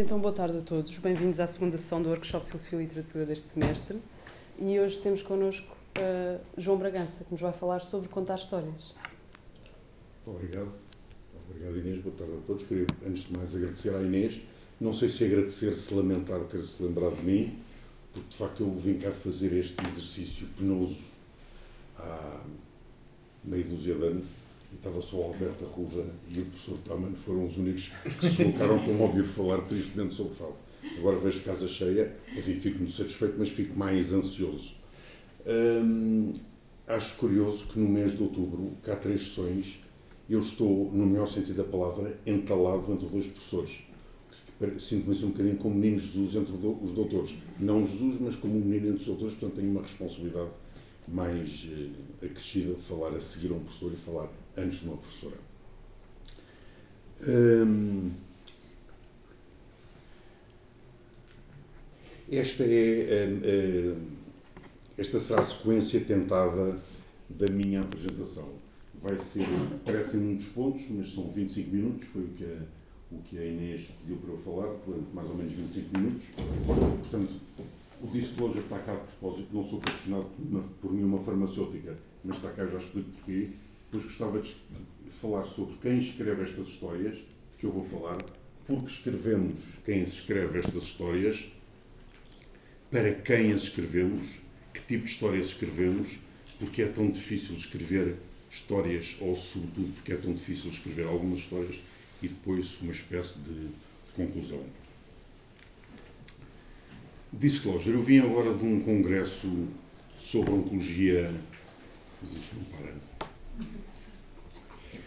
Então, boa tarde a todos. Bem-vindos à segunda sessão do Workshop de Filosofia e Literatura deste semestre. E hoje temos connosco uh, João Bragança, que nos vai falar sobre contar histórias. Obrigado. Obrigado, Inês. Boa tarde a todos. Queria, antes de mais, agradecer à Inês. Não sei se agradecer, se lamentar ter-se lembrado de mim, porque de facto eu vim cá fazer este exercício penoso há meio dúzia de anos e estava só o Alberto Arruda e o professor Taman foram os únicos que se colocaram para ouvir falar tristemente sobre fado. Agora vejo casa cheia, enfim, fico muito satisfeito, mas fico mais ansioso. Hum, acho curioso que no mês de outubro, cá três sessões, eu estou, no melhor sentido da palavra, entalado entre dois professores. Sinto-me assim um bocadinho como menino Jesus entre os doutores. Não Jesus, mas como um menino entre os doutores, portanto tenho uma responsabilidade mais eh, acrescida de falar a seguir a um professor e falar antes de uma professora. Hum, esta é hum, hum, esta será a sequência tentada da minha apresentação. Vai ser, parecem muitos pontos, mas são 25 minutos, foi o que a, o que a Inês pediu para eu falar, durante mais ou menos 25 minutos. Portanto, o disclosure está cá de propósito, não sou patrocinado por nenhuma farmacêutica, mas está cá, já explico porquê. Depois gostava de falar sobre quem escreve estas histórias, de que eu vou falar, porque escrevemos quem escreve estas histórias, para quem as escrevemos, que tipo de histórias escrevemos, porque é tão difícil escrever histórias, ou sobretudo porque é tão difícil escrever algumas histórias, e depois uma espécie de conclusão. Disclosure. Eu vim agora de um congresso sobre oncologia. Mas isto não para.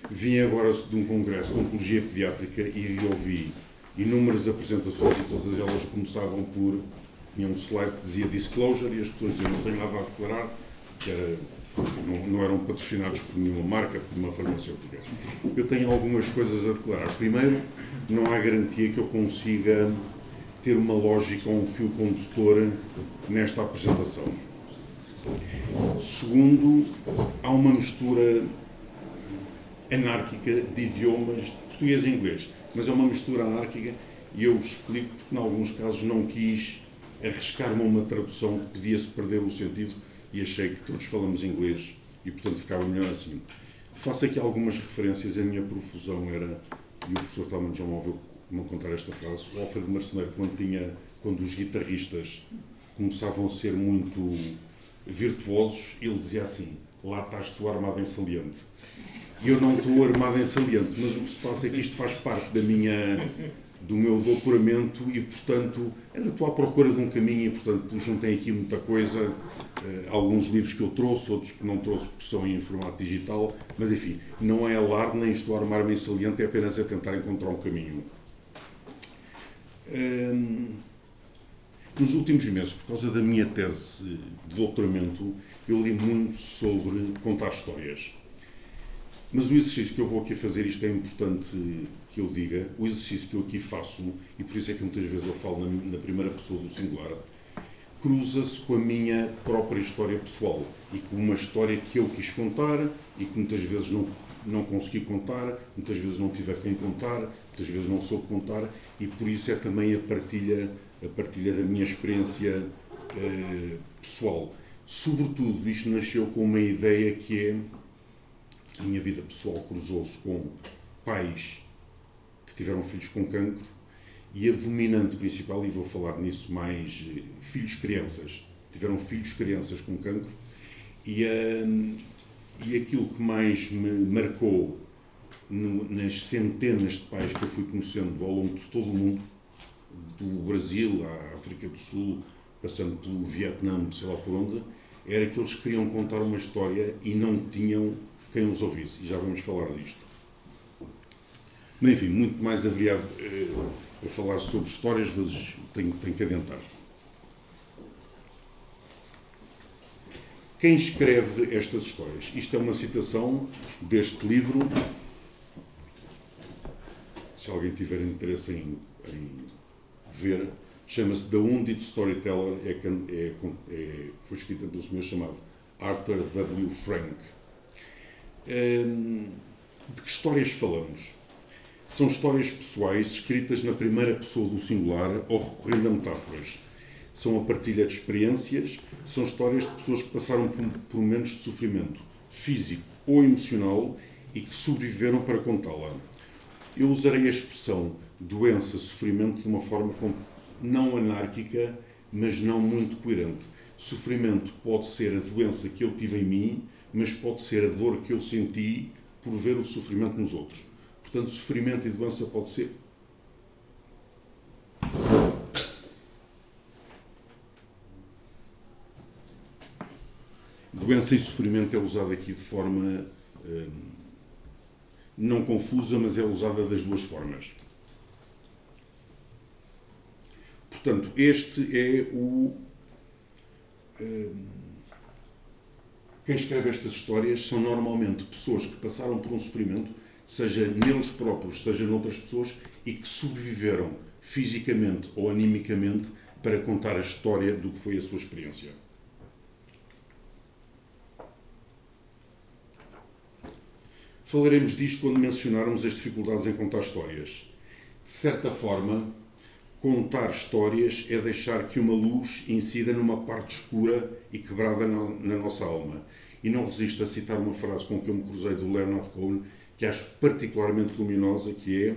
Vim agora de um congresso de oncologia pediátrica e ouvi inúmeras apresentações e todas elas começavam por. Tinha um slide que dizia disclosure e as pessoas diziam não tenho nada a declarar, que era, não, não eram patrocinados por nenhuma marca, por nenhuma farmacêutica. Eu tenho algumas coisas a declarar. Primeiro, não há garantia que eu consiga ter uma lógica ou um fio condutor nesta apresentação. Segundo, há uma mistura anárquica de idiomas português e inglês, mas é uma mistura anárquica e eu explico porque, em alguns casos, não quis arriscar-me uma tradução que podia-se perder o sentido e achei que todos falamos inglês e, portanto, ficava melhor assim. Faço aqui algumas referências, a minha profusão era, e o professor Talman já me ouviu me contar esta frase, o Alfredo Marceneiro, quando, tinha, quando os guitarristas começavam a ser muito virtuosos, ele dizia assim: Lá estás tu armado em saliente. Eu não estou armado em saliente, mas o que se passa é que isto faz parte da minha, do meu doutoramento e, portanto, ainda estou à procura de um caminho e, portanto, juntei aqui muita coisa, uh, alguns livros que eu trouxe, outros que não trouxe porque são em formato digital, mas enfim, não é alarde nem estou a armar-me em saliente, é apenas a tentar encontrar um caminho nos últimos meses, por causa da minha tese de doutoramento, eu li muito sobre contar histórias. Mas o exercício que eu vou aqui fazer, isto é importante que eu diga, o exercício que eu aqui faço, e por isso é que muitas vezes eu falo na, na primeira pessoa do singular, cruza-se com a minha própria história pessoal e com uma história que eu quis contar e que muitas vezes não, não consegui contar, muitas vezes não tive a quem contar, muitas vezes não soube contar e por isso é também a partilha, a partilha da minha experiência eh, pessoal. Sobretudo, isto nasceu com uma ideia que é a minha vida pessoal cruzou-se com pais que tiveram filhos com cancro e a dominante principal, e vou falar nisso mais, eh, filhos-crianças. Tiveram filhos-crianças com cancro e, uh, e aquilo que mais me marcou no, nas centenas de pais que eu fui conhecendo ao longo de todo o mundo, do Brasil à África do Sul, passando pelo Vietnã, sei lá por onde, era que eles queriam contar uma história e não tinham quem os ouvisse. E já vamos falar disto. Mas, enfim, muito mais haveria a, eh, a falar sobre histórias, mas tenho, tenho que adentrar. Quem escreve estas histórias? Isto é uma citação deste livro se alguém tiver interesse em, em ver, chama-se The Wounded Storyteller, é, é, é, foi escrita um senhor chamado Arthur W. Frank. Um, de que histórias falamos? São histórias pessoais escritas na primeira pessoa do singular ou recorrendo a metáforas. São a partilha de experiências, são histórias de pessoas que passaram por, por momentos de sofrimento físico ou emocional e que sobreviveram para contá-la. Eu usarei a expressão doença, sofrimento de uma forma não anárquica, mas não muito coerente. Sofrimento pode ser a doença que eu tive em mim, mas pode ser a dor que eu senti por ver o sofrimento nos outros. Portanto, sofrimento e doença pode ser. Doença e sofrimento é usado aqui de forma hum, não confusa, mas é usada das duas formas. Portanto, este é o. Hum, quem escreve estas histórias são normalmente pessoas que passaram por um sofrimento seja neles próprios, seja noutras pessoas, e que sobreviveram fisicamente ou animicamente para contar a história do que foi a sua experiência. Falaremos disto quando mencionarmos as dificuldades em contar histórias. De certa forma, contar histórias é deixar que uma luz incida numa parte escura e quebrada na, na nossa alma. E não resisto a citar uma frase com que eu me cruzei do Leonard Cohen, que acho particularmente luminosa, que é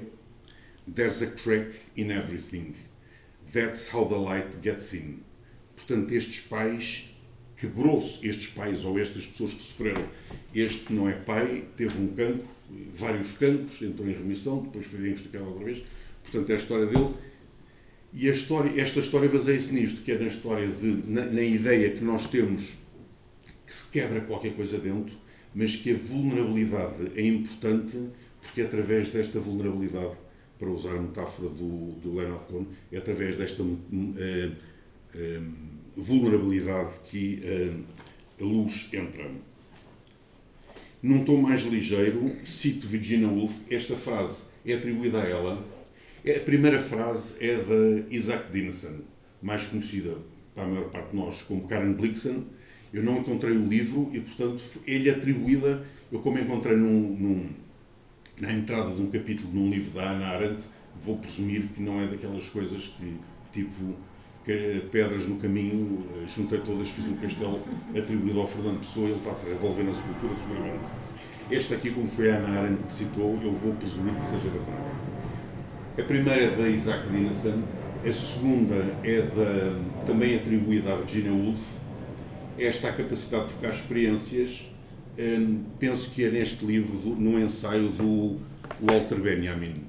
There's a crack in everything. That's how the light gets in. Portanto, estes pais, quebrou-se estes pais ou estas pessoas que sofreram. Este não é pai, teve um cancro, vários cancros, entrou em remissão, depois foi diagnosticado outra vez. Portanto, é a história dele. E história, esta história baseia-se nisto, que é na história de, na, na ideia que nós temos que se quebra qualquer coisa dentro mas que a vulnerabilidade é importante porque é através desta vulnerabilidade, para usar a metáfora do, do Leonard Cohen, é através desta uh, uh, vulnerabilidade que uh, a luz entra. Num tom mais ligeiro, cito Virginia Woolf, esta frase é atribuída a ela. A primeira frase é de Isaac Dinesen, mais conhecida para a maior parte de nós como Karen Blixen, eu não encontrei o livro e, portanto, ele atribuída, eu como encontrei num, num, na entrada de um capítulo num livro da Ana Arendt, vou presumir que não é daquelas coisas que, tipo, pedras no caminho, eh, juntei todas, fiz um castelo atribuído ao Fernando Pessoa e ele está-se a revolver na escultura, seguramente. Este aqui, como foi a Ana Arendt que citou, eu vou presumir que seja verdade. A primeira é da Isaac Dinesen, a segunda é da, também atribuída à Virginia Woolf, esta capacidade de trocar experiências, um, penso que é neste livro, do, num ensaio do Walter Benjamin.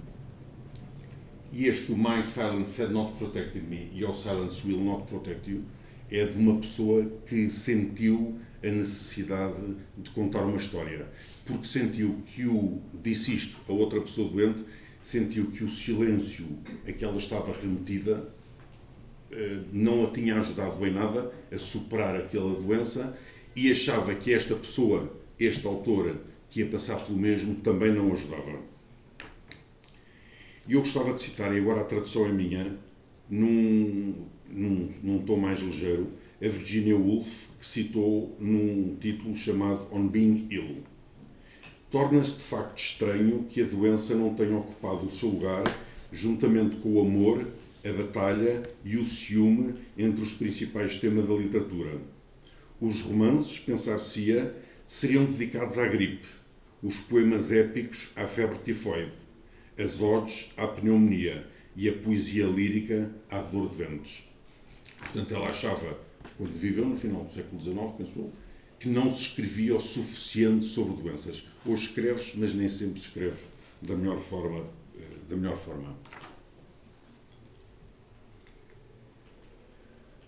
E este, My Silence Had Not Protected Me, Your Silence Will Not Protect You, é de uma pessoa que sentiu a necessidade de contar uma história. Porque sentiu que o, disse isto a outra pessoa doente, sentiu que o silêncio a que ela estava remetida eh, não a tinha ajudado em nada a superar aquela doença e achava que esta pessoa, este autor, que ia passar pelo mesmo, também não ajudava. E eu gostava de citar, e agora a tradução é minha, num, num, num tom mais ligeiro, a Virginia Woolf, que citou num título chamado On Being Ill. Torna-se de facto estranho que a doença não tenha ocupado o seu lugar, juntamente com o amor a batalha e o ciúme entre os principais temas da literatura. Os romances, pensar-se-ia, seriam dedicados à gripe, os poemas épicos à febre tifoide, as odes à pneumonia e a poesia lírica à dor de ventos. Portanto, ela achava, quando viveu no final do século XIX, pensou, que não se escrevia o suficiente sobre doenças. Hoje escreve-se, mas nem sempre se escreve da melhor forma. Eh, da melhor forma.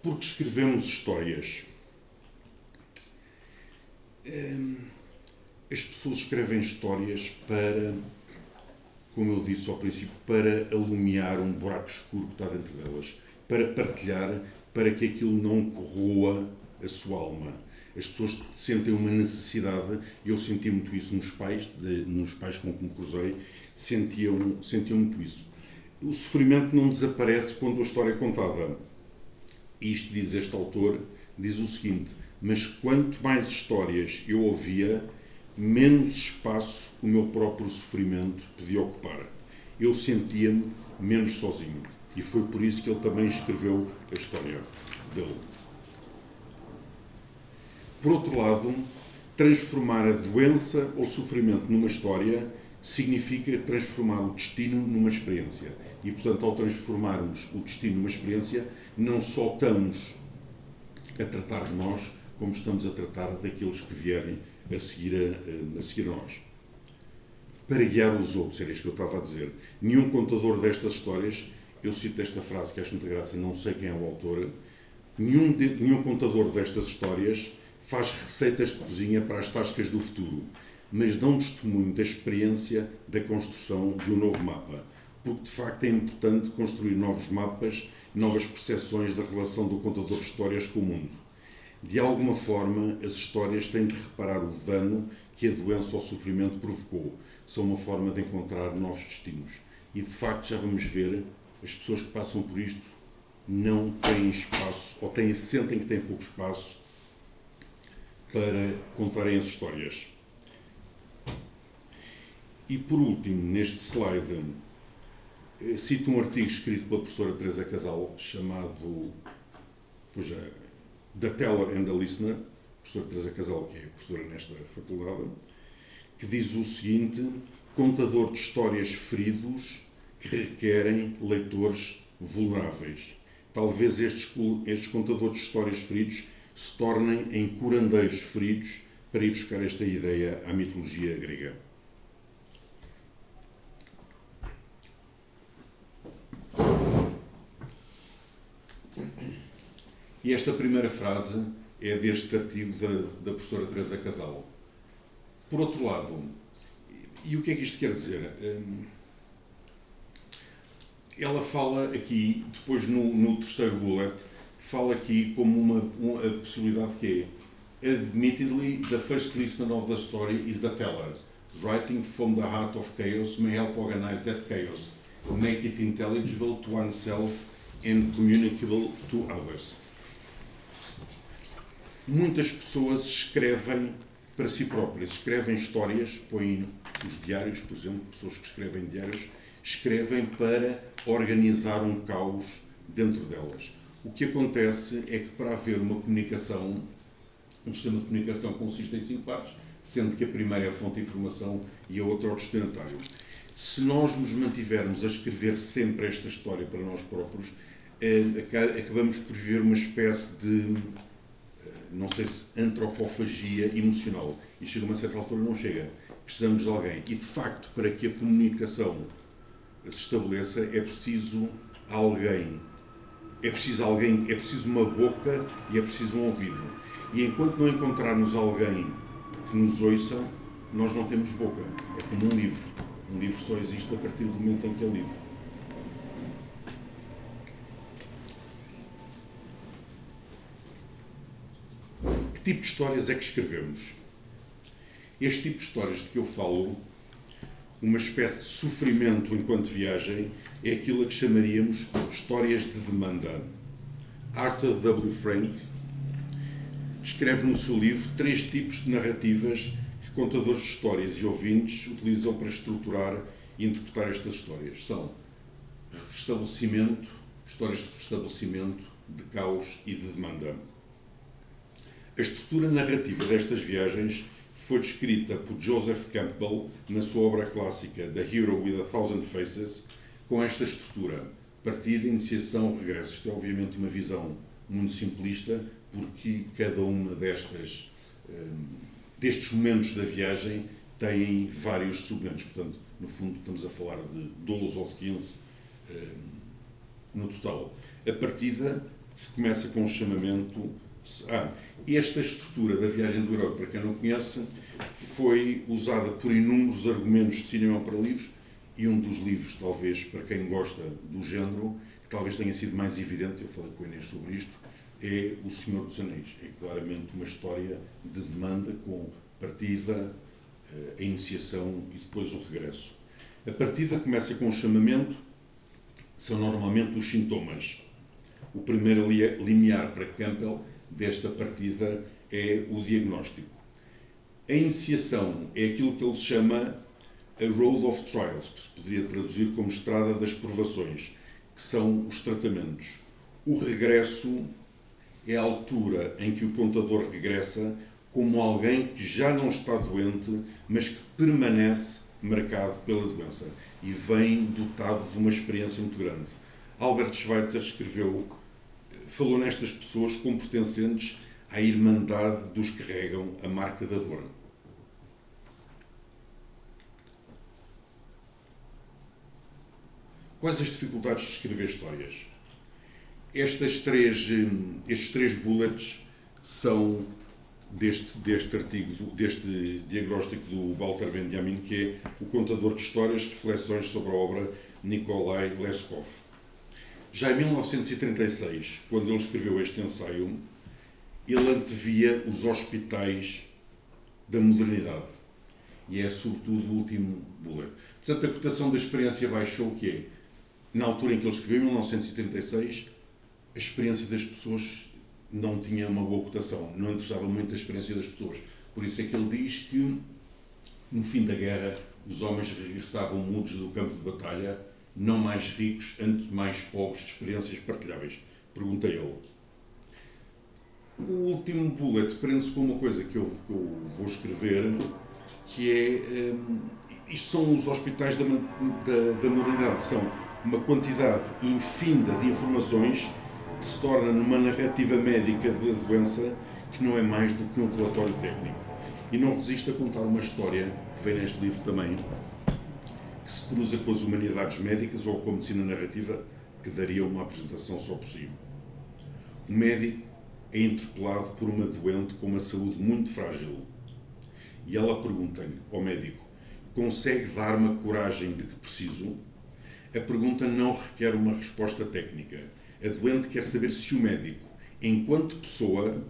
porque escrevemos histórias. Hum, as pessoas escrevem histórias para, como eu disse ao princípio, para alumiar um buraco escuro que está dentro delas, para partilhar, para que aquilo não corroa a sua alma. As pessoas sentem uma necessidade, e eu senti muito isso nos pais, de, nos pais com que me cruzei, sentiam, sentiam muito isso. O sofrimento não desaparece quando a história é contada isto diz este autor, diz o seguinte: Mas quanto mais histórias eu ouvia, menos espaço o meu próprio sofrimento podia ocupar. eu sentia-me menos sozinho. E foi por isso que ele também escreveu a história dele. Por outro lado, transformar a doença ou sofrimento numa história significa transformar o destino numa experiência. E, portanto, ao transformarmos o destino numa experiência, não só estamos a tratar de nós, como estamos a tratar daqueles que vierem a seguir a, a, seguir a nós. Para guiar os outros, era isto que eu estava a dizer. Nenhum contador destas histórias, eu cito esta frase que acho muita graça, não sei quem é o autor, nenhum, de, nenhum contador destas histórias faz receitas de cozinha para as tascas do futuro, mas dão testemunho da experiência da construção de um novo mapa. Porque de facto é importante construir novos mapas, novas percepções da relação do contador de histórias com o mundo. De alguma forma, as histórias têm de reparar o dano que a doença ou o sofrimento provocou. São uma forma de encontrar novos destinos. E de facto, já vamos ver, as pessoas que passam por isto não têm espaço, ou têm, sentem que têm pouco espaço para contarem as histórias. E por último, neste slide, eh, cito um artigo escrito pela professora Teresa Casal chamado pois é, The Teller and the Listener, professora Teresa Casal, que é professora nesta faculdade, que diz o seguinte: contador de histórias feridos que requerem leitores vulneráveis. Talvez estes, estes contadores de histórias feridos se tornem em curandeiros feridos para ir buscar esta ideia à mitologia grega. E esta primeira frase é deste artigo da, da professora Teresa Casal. Por outro lado, e o que é que isto quer dizer? Hum, ela fala aqui, depois no, no terceiro bullet, fala aqui como uma, uma possibilidade que é Admittedly, the first listener of the story is the teller. Writing from the heart of chaos may help organize that chaos, make it intelligible to oneself and communicable to others. Muitas pessoas escrevem para si próprias, escrevem histórias, põem os diários, por exemplo, pessoas que escrevem diários, escrevem para organizar um caos dentro delas. O que acontece é que para haver uma comunicação, um sistema de comunicação consiste em cinco partes, sendo que a primeira é a fonte de informação e a outra é o destinatário. Se nós nos mantivermos a escrever sempre esta história para nós próprios, eh, acabamos por viver uma espécie de, eh, não sei se, antropofagia emocional. E chega a uma certa altura não chega. Precisamos de alguém. E, de facto, para que a comunicação se estabeleça, é preciso alguém é preciso alguém, é preciso uma boca e é preciso um ouvido. E enquanto não encontrarmos alguém que nos ouça, nós não temos boca. É como um livro. Um livro só existe a partir do momento em que é livro. Que tipo de histórias é que escrevemos? Este tipo de histórias de que eu falo, uma espécie de sofrimento enquanto viagem, é aquilo a que chamaríamos histórias de demanda. Arthur W. Frank descreve no seu livro três tipos de narrativas que contadores de histórias e ouvintes utilizam para estruturar e interpretar estas histórias. São restabelecimento, histórias de restabelecimento, de caos e de demanda. A estrutura narrativa destas viagens foi descrita por Joseph Campbell na sua obra clássica The Hero with a Thousand Faces, com esta estrutura, partida, iniciação, regresso. Isto é obviamente uma visão muito simplista, porque cada uma destas, um, destes momentos da viagem tem vários submentos. Portanto, no fundo, estamos a falar de 12 ou de 15 um, no total. A partida começa com o chamamento. Ah, esta estrutura da viagem do herói, para quem não conhece, foi usada por inúmeros argumentos de cinema para livros e um dos livros, talvez, para quem gosta do género, que talvez tenha sido mais evidente, eu falei com o Inês sobre isto, é O Senhor dos Anéis. É claramente uma história de demanda com partida, eh, a iniciação e depois o regresso. A partida começa com o chamamento, são normalmente os sintomas. O primeiro limiar para Campbell desta partida é o diagnóstico. A iniciação é aquilo que ele chama a Road of Trials, que se poderia traduzir como Estrada das Provações, que são os tratamentos. O regresso é a altura em que o contador regressa como alguém que já não está doente, mas que permanece marcado pela doença e vem dotado de uma experiência muito grande. Albert Schweitzer escreveu, falou nestas pessoas como pertencentes à irmandade dos que regam a marca da dor. Quais as dificuldades de escrever histórias? Estas três, hum, estes três bullets são deste, deste artigo, deste diagnóstico do Walter Benjamin, que é o contador de histórias, reflexões sobre a obra Nikolai Leskov. Já em 1936, quando ele escreveu este ensaio, ele antevia os hospitais da modernidade. E é sobretudo o último bullet. Portanto, a cotação da experiência baixou, que é, na altura em que ele escreveu, em 1936, a experiência das pessoas não tinha uma boa cotação, não interessava muito a experiência das pessoas. Por isso é que ele diz que, no fim da guerra, os homens regressavam mudos do campo de batalha, não mais ricos, antes mais pobres de experiências partilháveis. Perguntei ele. O último bullet prende-se com uma coisa que eu, que eu, vou escrever, que é. Um, isto são os hospitais da, da, da modernidade, são uma quantidade infinda de informações que se torna numa narrativa médica da doença que não é mais do que um relatório técnico. E não resiste a contar uma história, que vem neste livro também, que se cruza com as humanidades médicas ou com a medicina narrativa, que daria uma apresentação só por si. O médico é interpelado por uma doente com uma saúde muito frágil. E ela pergunta-lhe ao médico: consegue dar-me a coragem de que preciso? A pergunta não requer uma resposta técnica a doente quer saber se o médico, enquanto pessoa,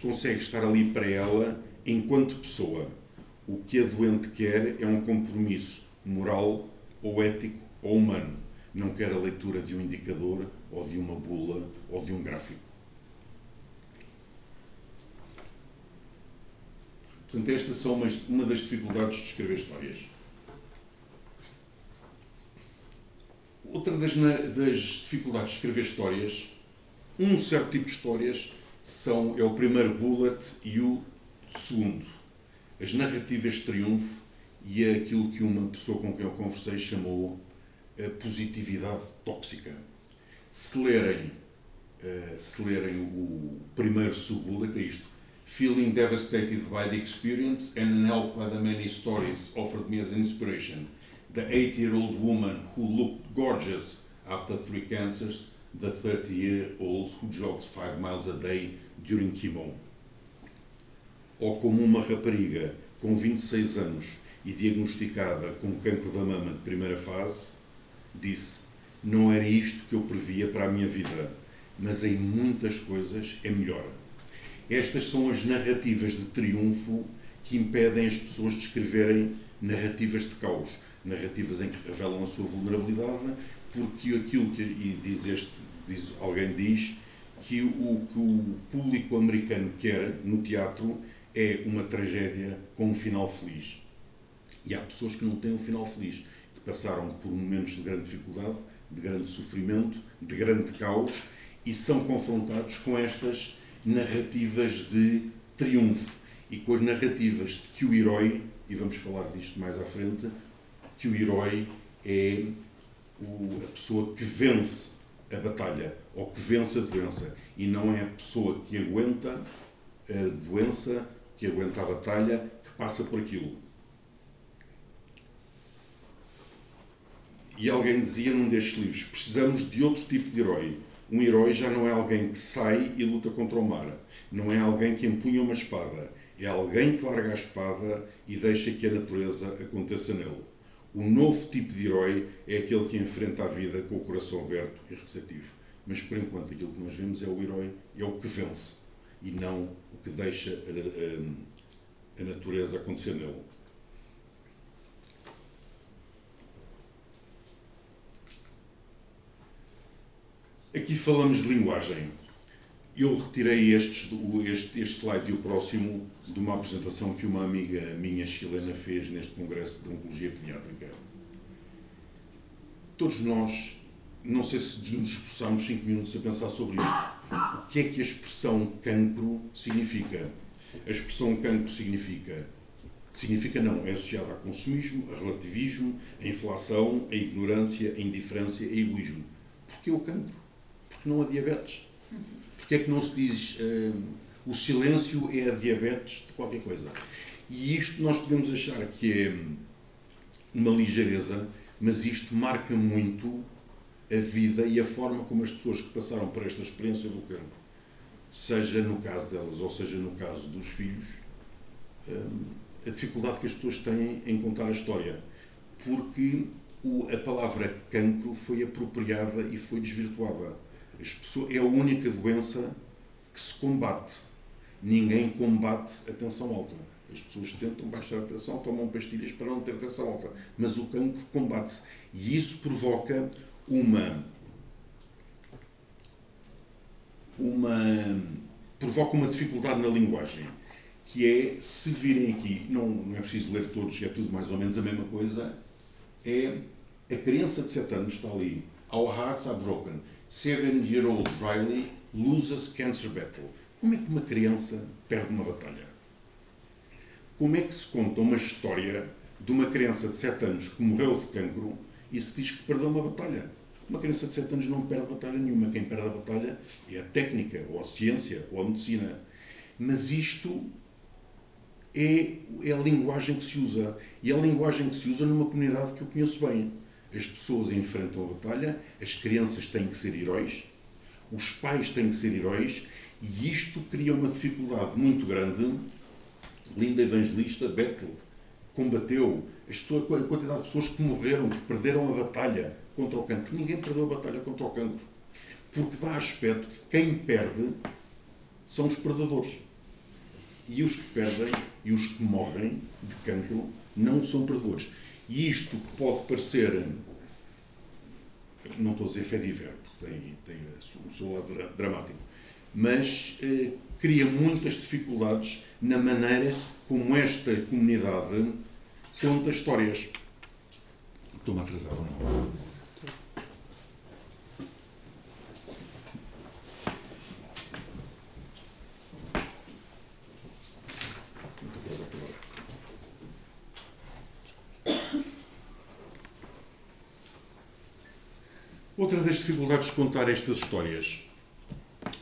consegue estar ali para ela enquanto pessoa. O que a doente quer é um compromisso moral ou ético ou humano. Não quer a leitura de um indicador ou de uma bula ou de um gráfico. Portanto, estas são uma, uma das dificuldades de escrever histórias. Outra das, das, dificuldades de escrever histórias, um certo tipo de histórias, são, é o primeiro bullet e o segundo. As narrativas de triunfo e é aquilo que uma pessoa com quem eu conversei chamou a positividade tóxica. Se lerem, uh, se lerem o primeiro sub-bullet, é isto. Feeling devastated by the experience and unhelped by the many stories offered me as inspiration the 80 year old woman who looked gorgeous after three cancers, the 30 year old who jogged 5 miles a day during chemo. Ou como uma rapariga com 26 anos e diagnosticada com cancro da mama de primeira fase, disse: Não era isto que eu previa para a minha vida, mas em muitas coisas é melhor. Estas são as narrativas de triunfo que impedem as pessoas de escreverem narrativas de caos narrativas em que revelam a sua vulnerabilidade, porque aquilo que e diz este, diz, alguém diz que o que o público americano quer no teatro é uma tragédia com um final feliz. E há pessoas que não têm um final feliz, que passaram por momentos de grande dificuldade, de grande sofrimento, de grande caos e são confrontados com estas narrativas de triunfo e com as narrativas de que o herói, e vamos falar disto mais à frente, que o herói é o, a pessoa que vence a batalha ou que vence a doença e não é a pessoa que aguenta a doença, que aguenta a batalha, que passa por aquilo. E alguém dizia num destes livros: precisamos de outro tipo de herói. Um herói já não é alguém que sai e luta contra o mar, não é alguém que empunha uma espada, é alguém que larga a espada e deixa que a natureza aconteça nele. O novo tipo de herói é aquele que enfrenta a vida com o coração aberto e receptivo. Mas por enquanto aquilo que nós vemos é o herói, é o que vence e não o que deixa a, a, a natureza acontecer nele. Aqui falamos de linguagem. Eu retirei este, este slide e o próximo de uma apresentação que uma amiga minha chilena fez neste Congresso de Oncologia Pediátrica. Todos nós, não sei se nos esforçamos 5 minutos a pensar sobre isto. O que é que a expressão cancro significa? A expressão cancro significa significa não, é associada a consumismo, a relativismo, a inflação, a ignorância, a indiferença, a egoísmo. Porquê o cancro? Porque não há diabetes. Porquê é que não se diz uh, o silêncio é a diabetes de qualquer coisa? E isto nós podemos achar que é uma ligeireza, mas isto marca muito a vida e a forma como as pessoas que passaram por esta experiência do cancro, seja no caso delas ou seja no caso dos filhos, a dificuldade que as pessoas têm em contar a história. Porque a palavra cancro foi apropriada e foi desvirtuada pessoas, é a única doença que se combate. Ninguém combate a tensão alta. As pessoas tentam baixar a tensão, tomam pastilhas para não ter tensão alta. Mas o cancro combate-se. E isso provoca uma. uma provoca uma dificuldade na linguagem. Que é, se virem aqui, não, não é preciso ler todos, é tudo mais ou menos a mesma coisa, é a criança de 7 anos está ali. Our hearts are broken Seven-year-old Riley loses cancer battle. Como é que uma criança perde uma batalha? Como é que se conta uma história de uma criança de 7 anos que morreu de cancro e se diz que perdeu uma batalha? Uma criança de 7 anos não perde batalha nenhuma. Quem perde a batalha é a técnica, ou a ciência, ou a medicina. Mas isto é, é a linguagem que se usa. E é a linguagem que se usa numa comunidade que eu conheço bem as pessoas enfrentam a batalha, as crianças têm que ser heróis, os pais têm que ser heróis, e isto cria uma dificuldade muito grande. Linda Evangelista, Bethel, combateu as pessoas, a quantidade de pessoas que morreram, que perderam a batalha contra o cancro. Ninguém perdeu a batalha contra o cancro. Porque dá aspecto que quem perde são os predadores. E os que perdem e os que morrem de cancro não são predadores. E isto que pode parecer, não estou a dizer de porque tem, tem o seu lado dramático, mas eh, cria muitas dificuldades na maneira como esta comunidade conta histórias. Estou-me a atrasar ou não? Outra das dificuldades de contar estas histórias.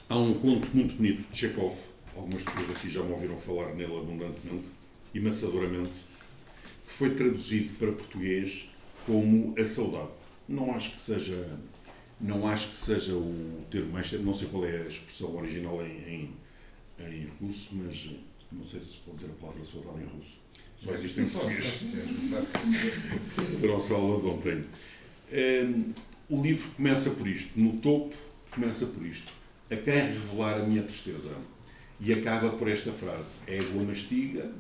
Há um conto muito bonito de Chekhov, algumas pessoas aqui já me ouviram falar nele abundantemente e maçadoramente, que foi traduzido para português como A Saudade. Não acho que seja, não acho que seja o termo mais. Não sei qual é a expressão original em, em, em russo, mas não sei se pode dizer a palavra saudade em russo. Só existe em português. A nossa aula de ontem. Hum, o livro começa por isto, no topo começa por isto. A quem revelar a minha tristeza. E acaba por esta frase: égua mastiga,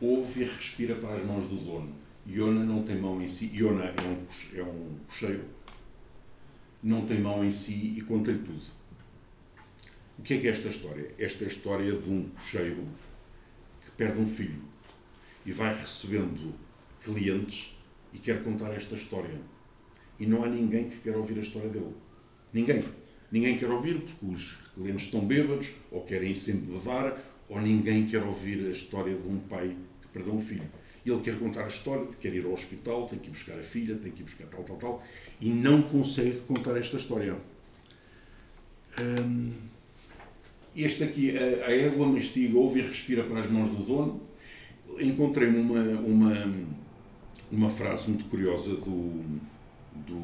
ouve e respira para as mãos do dono. Iona não tem mão em si. Iona é um, é um cocheiro. Não tem mão em si e conta-lhe tudo. O que é que é esta história? Esta é a história de um cocheiro que perde um filho e vai recebendo clientes e quer contar esta história e não há ninguém que queira ouvir a história dele. Ninguém. Ninguém quer ouvir porque os clientes estão bêbados, ou querem sempre levar, ou ninguém quer ouvir a história de um pai que perdeu um filho. Ele quer contar a história, quer ir ao hospital, tem que ir buscar a filha, tem que ir buscar tal, tal, tal, e não consegue contar esta história. Hum, este aqui, a, a égua mastiga, ouve e respira para as mãos do dono. Encontrei uma, uma, uma frase muito curiosa do, do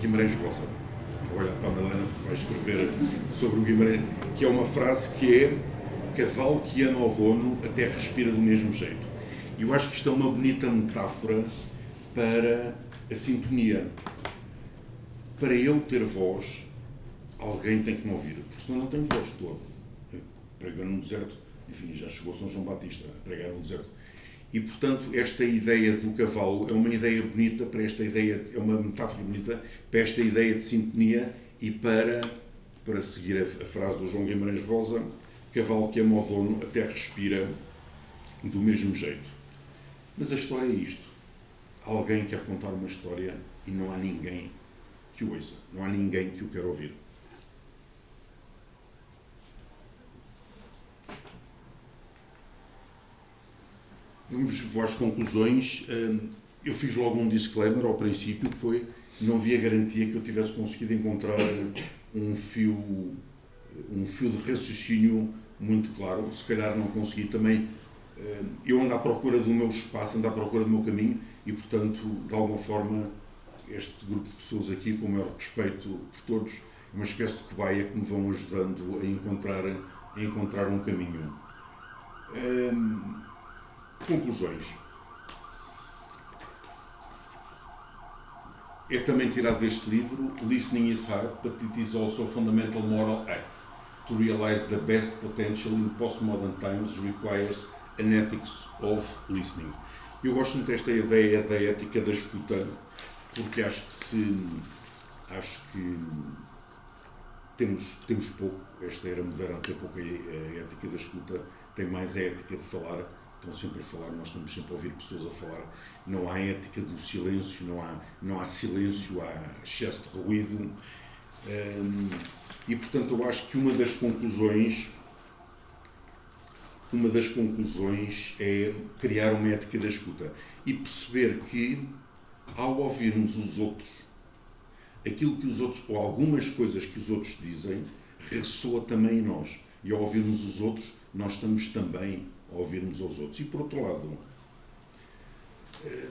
Guimarães Rosa. Vou olhar para a Madalena vai escrever sobre o Guimarães, que é uma frase que é cavalo que ama o dono até respira do mesmo jeito. E eu acho que isto é uma bonita metáfora para a sintonia. Para eu ter voz, alguém tem que me ouvir, porque senão não tenho voz. Estou pregando no deserto, enfim, já chegou São João Batista a pregar no deserto E, portanto, esta ideia do cavalo é uma ideia bonita para esta ideia, é uma metáfora bonita para esta ideia de sintonia e para, para seguir a, a frase do João Guimarães Rosa, cavalo que ama o dono até respira do mesmo jeito. Mas a história é isto. Alguém quer contar uma história e não há ninguém que o ouça, não há ninguém que o quer ouvir. Vamos às conclusões. Hum, eu fiz logo um disclaimer ao princípio que foi não havia garantia que eu tivesse conseguido encontrar um fio um fio de raciocínio muito claro. Se calhar não consegui também. Hum, eu ando à procura do meu espaço, ando à procura do meu caminho e, portanto, de alguma forma, este grupo de pessoas aqui, com o maior respeito por todos, é uma espécie de cobaia que me vão ajudando a encontrar, a encontrar um caminho. Hum, Conclusões. É também tirado deste livro Listening is hard, but it is also a fundamental moral act. To realize the best potential in postmodern times requires an ethics of listening. Eu gosto muito desta ideia da ética da escuta, porque acho que se acho que temos, temos pouco, esta era moderna tem pouco a, a ética da escuta, tem mais a ética de falar estão sempre a falar, nós estamos sempre a ouvir pessoas a falar. Não há ética do silêncio, não há, não há silêncio, há excesso de ruído. Hum, e portanto eu acho que uma das conclusões uma das conclusões é criar uma ética da escuta e perceber que ao ouvirmos os outros aquilo que os outros ou algumas coisas que os outros dizem ressoa também em nós e ao ouvirmos os outros nós estamos também ouvirmos aos outros. E por outro lado, eh,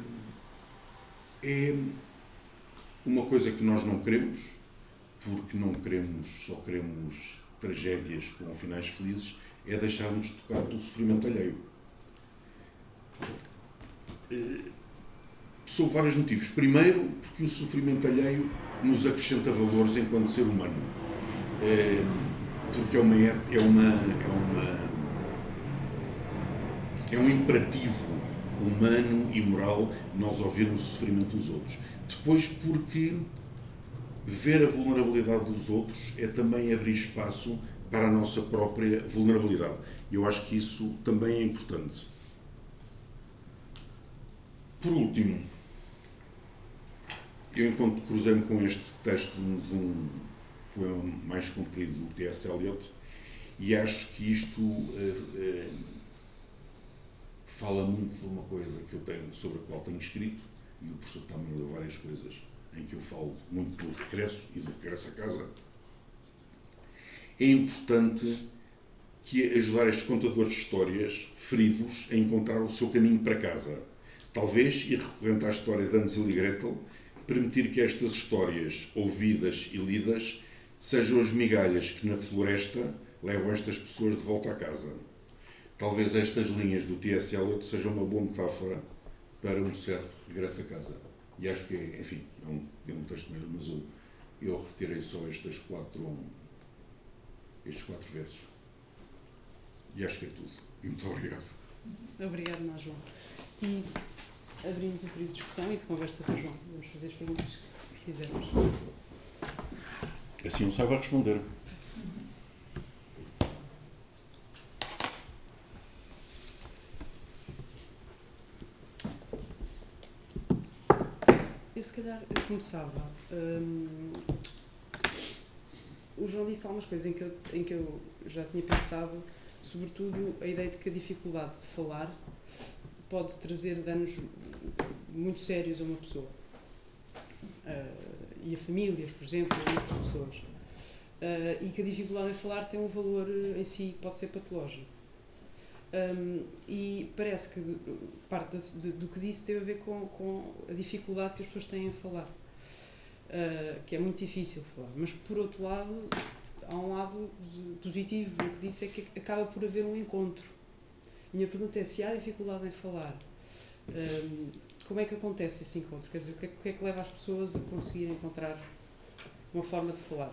é uma coisa que nós não queremos, porque não queremos, só queremos tragédias com finais felizes, é deixarmos de tocar do sofrimento alheio. Eh, sob vários motivos. Primeiro, porque o sofrimento alheio nos acrescenta valores enquanto ser humano. Eh, porque é uma, é uma, é uma é um imperativo humano e moral nós ouvirmos o sofrimento dos outros. Depois, porque ver a vulnerabilidade dos outros é também abrir espaço para a nossa própria vulnerabilidade. Eu acho que isso também é importante. Por último, eu enquanto cruzei-me com este texto de um poema mais comprido do T.S. Eliot e acho que isto uh, uh, fala muito de uma coisa que eu tenho, sobre a qual tenho escrito, e o professor também leu várias coisas, em que eu falo muito do regresso e do regresso a casa. É importante que ajudar estes contadores de histórias feridos a encontrar o seu caminho para casa. Talvez, e recorrente à história de Hansel e Gretel, permitir que estas histórias, ouvidas e lidas, sejam as migalhas que na floresta levam estas pessoas de volta a casa. Talvez estas linhas do T.S. Eliot sejam uma boa metáfora para um certo regresso a casa. E acho que, é, enfim, é um, é um texto mesmo, mas eu, eu retirei só estas quatro, estes quatro versos. E acho que é tudo. E muito obrigado. Obrigado, nós, João. E abrimos o período de discussão e de conversa com o João. Vamos fazer as perguntas que quisermos. Assim eu saiba responder. Se calhar começava. Um, o João disse algumas coisas em que, eu, em que eu já tinha pensado, sobretudo a ideia de que a dificuldade de falar pode trazer danos muito sérios a uma pessoa. Uh, e a famílias, por exemplo, e outras pessoas. Uh, e que a dificuldade em falar tem um valor em si, pode ser patológico. Um, e parece que parte de, do que disse teve a ver com, com a dificuldade que as pessoas têm em falar, uh, que é muito difícil falar. Mas, por outro lado, há um lado positivo no que disse, é que acaba por haver um encontro. Minha pergunta é: se há dificuldade em falar, um, como é que acontece esse encontro? Quer dizer, o que é, o que, é que leva as pessoas a conseguir encontrar uma forma de falar?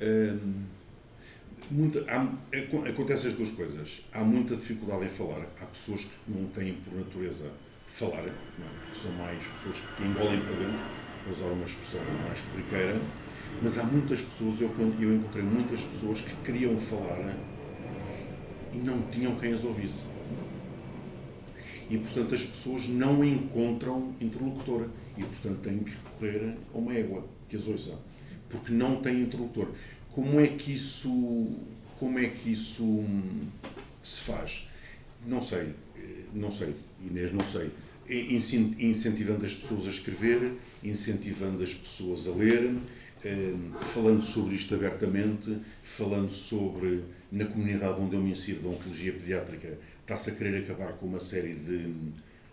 Um Muita, há, acontece as duas coisas. Há muita dificuldade em falar. Há pessoas que não têm por natureza falar, não, é? porque são mais pessoas que engolem para dentro, para usar uma expressão mais corriqueira. Mas há muitas pessoas, eu, eu encontrei muitas pessoas que queriam falar e não tinham quem as ouvisse. E, portanto, as pessoas não encontram interlocutor. E, portanto, têm que recorrer a uma égua que as ouça. Porque não têm interlocutor. Como é que isso, como é que isso hum, se faz? Não sei, eh, não sei, Inês, não sei. Incentivando as pessoas a escrever, incentivando as pessoas a ler, hum, falando sobre isto abertamente, falando sobre, na comunidade onde eu me insiro, da Oncologia Pediátrica, está-se a querer acabar com uma série de,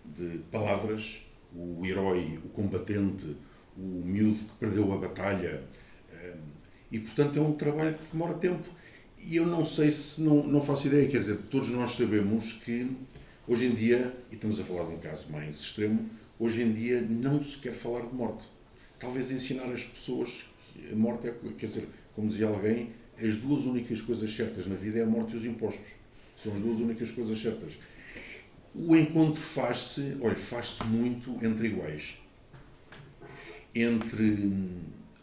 de palavras, o herói, o combatente, o miúdo que perdeu a batalha, e, portanto, é um trabalho que demora tempo. E eu não sei se, não, não faço ideia, quer dizer, todos nós sabemos que hoje em dia, e estamos a falar de um caso mais extremo, hoje em dia não se quer falar de morte. Talvez ensinar as pessoas que a morte é, quer dizer, como dizia alguém, as duas únicas coisas certas na vida é a morte e os impostos. São as duas únicas coisas certas. O encontro faz-se, olha, faz-se muito entre iguais. Entre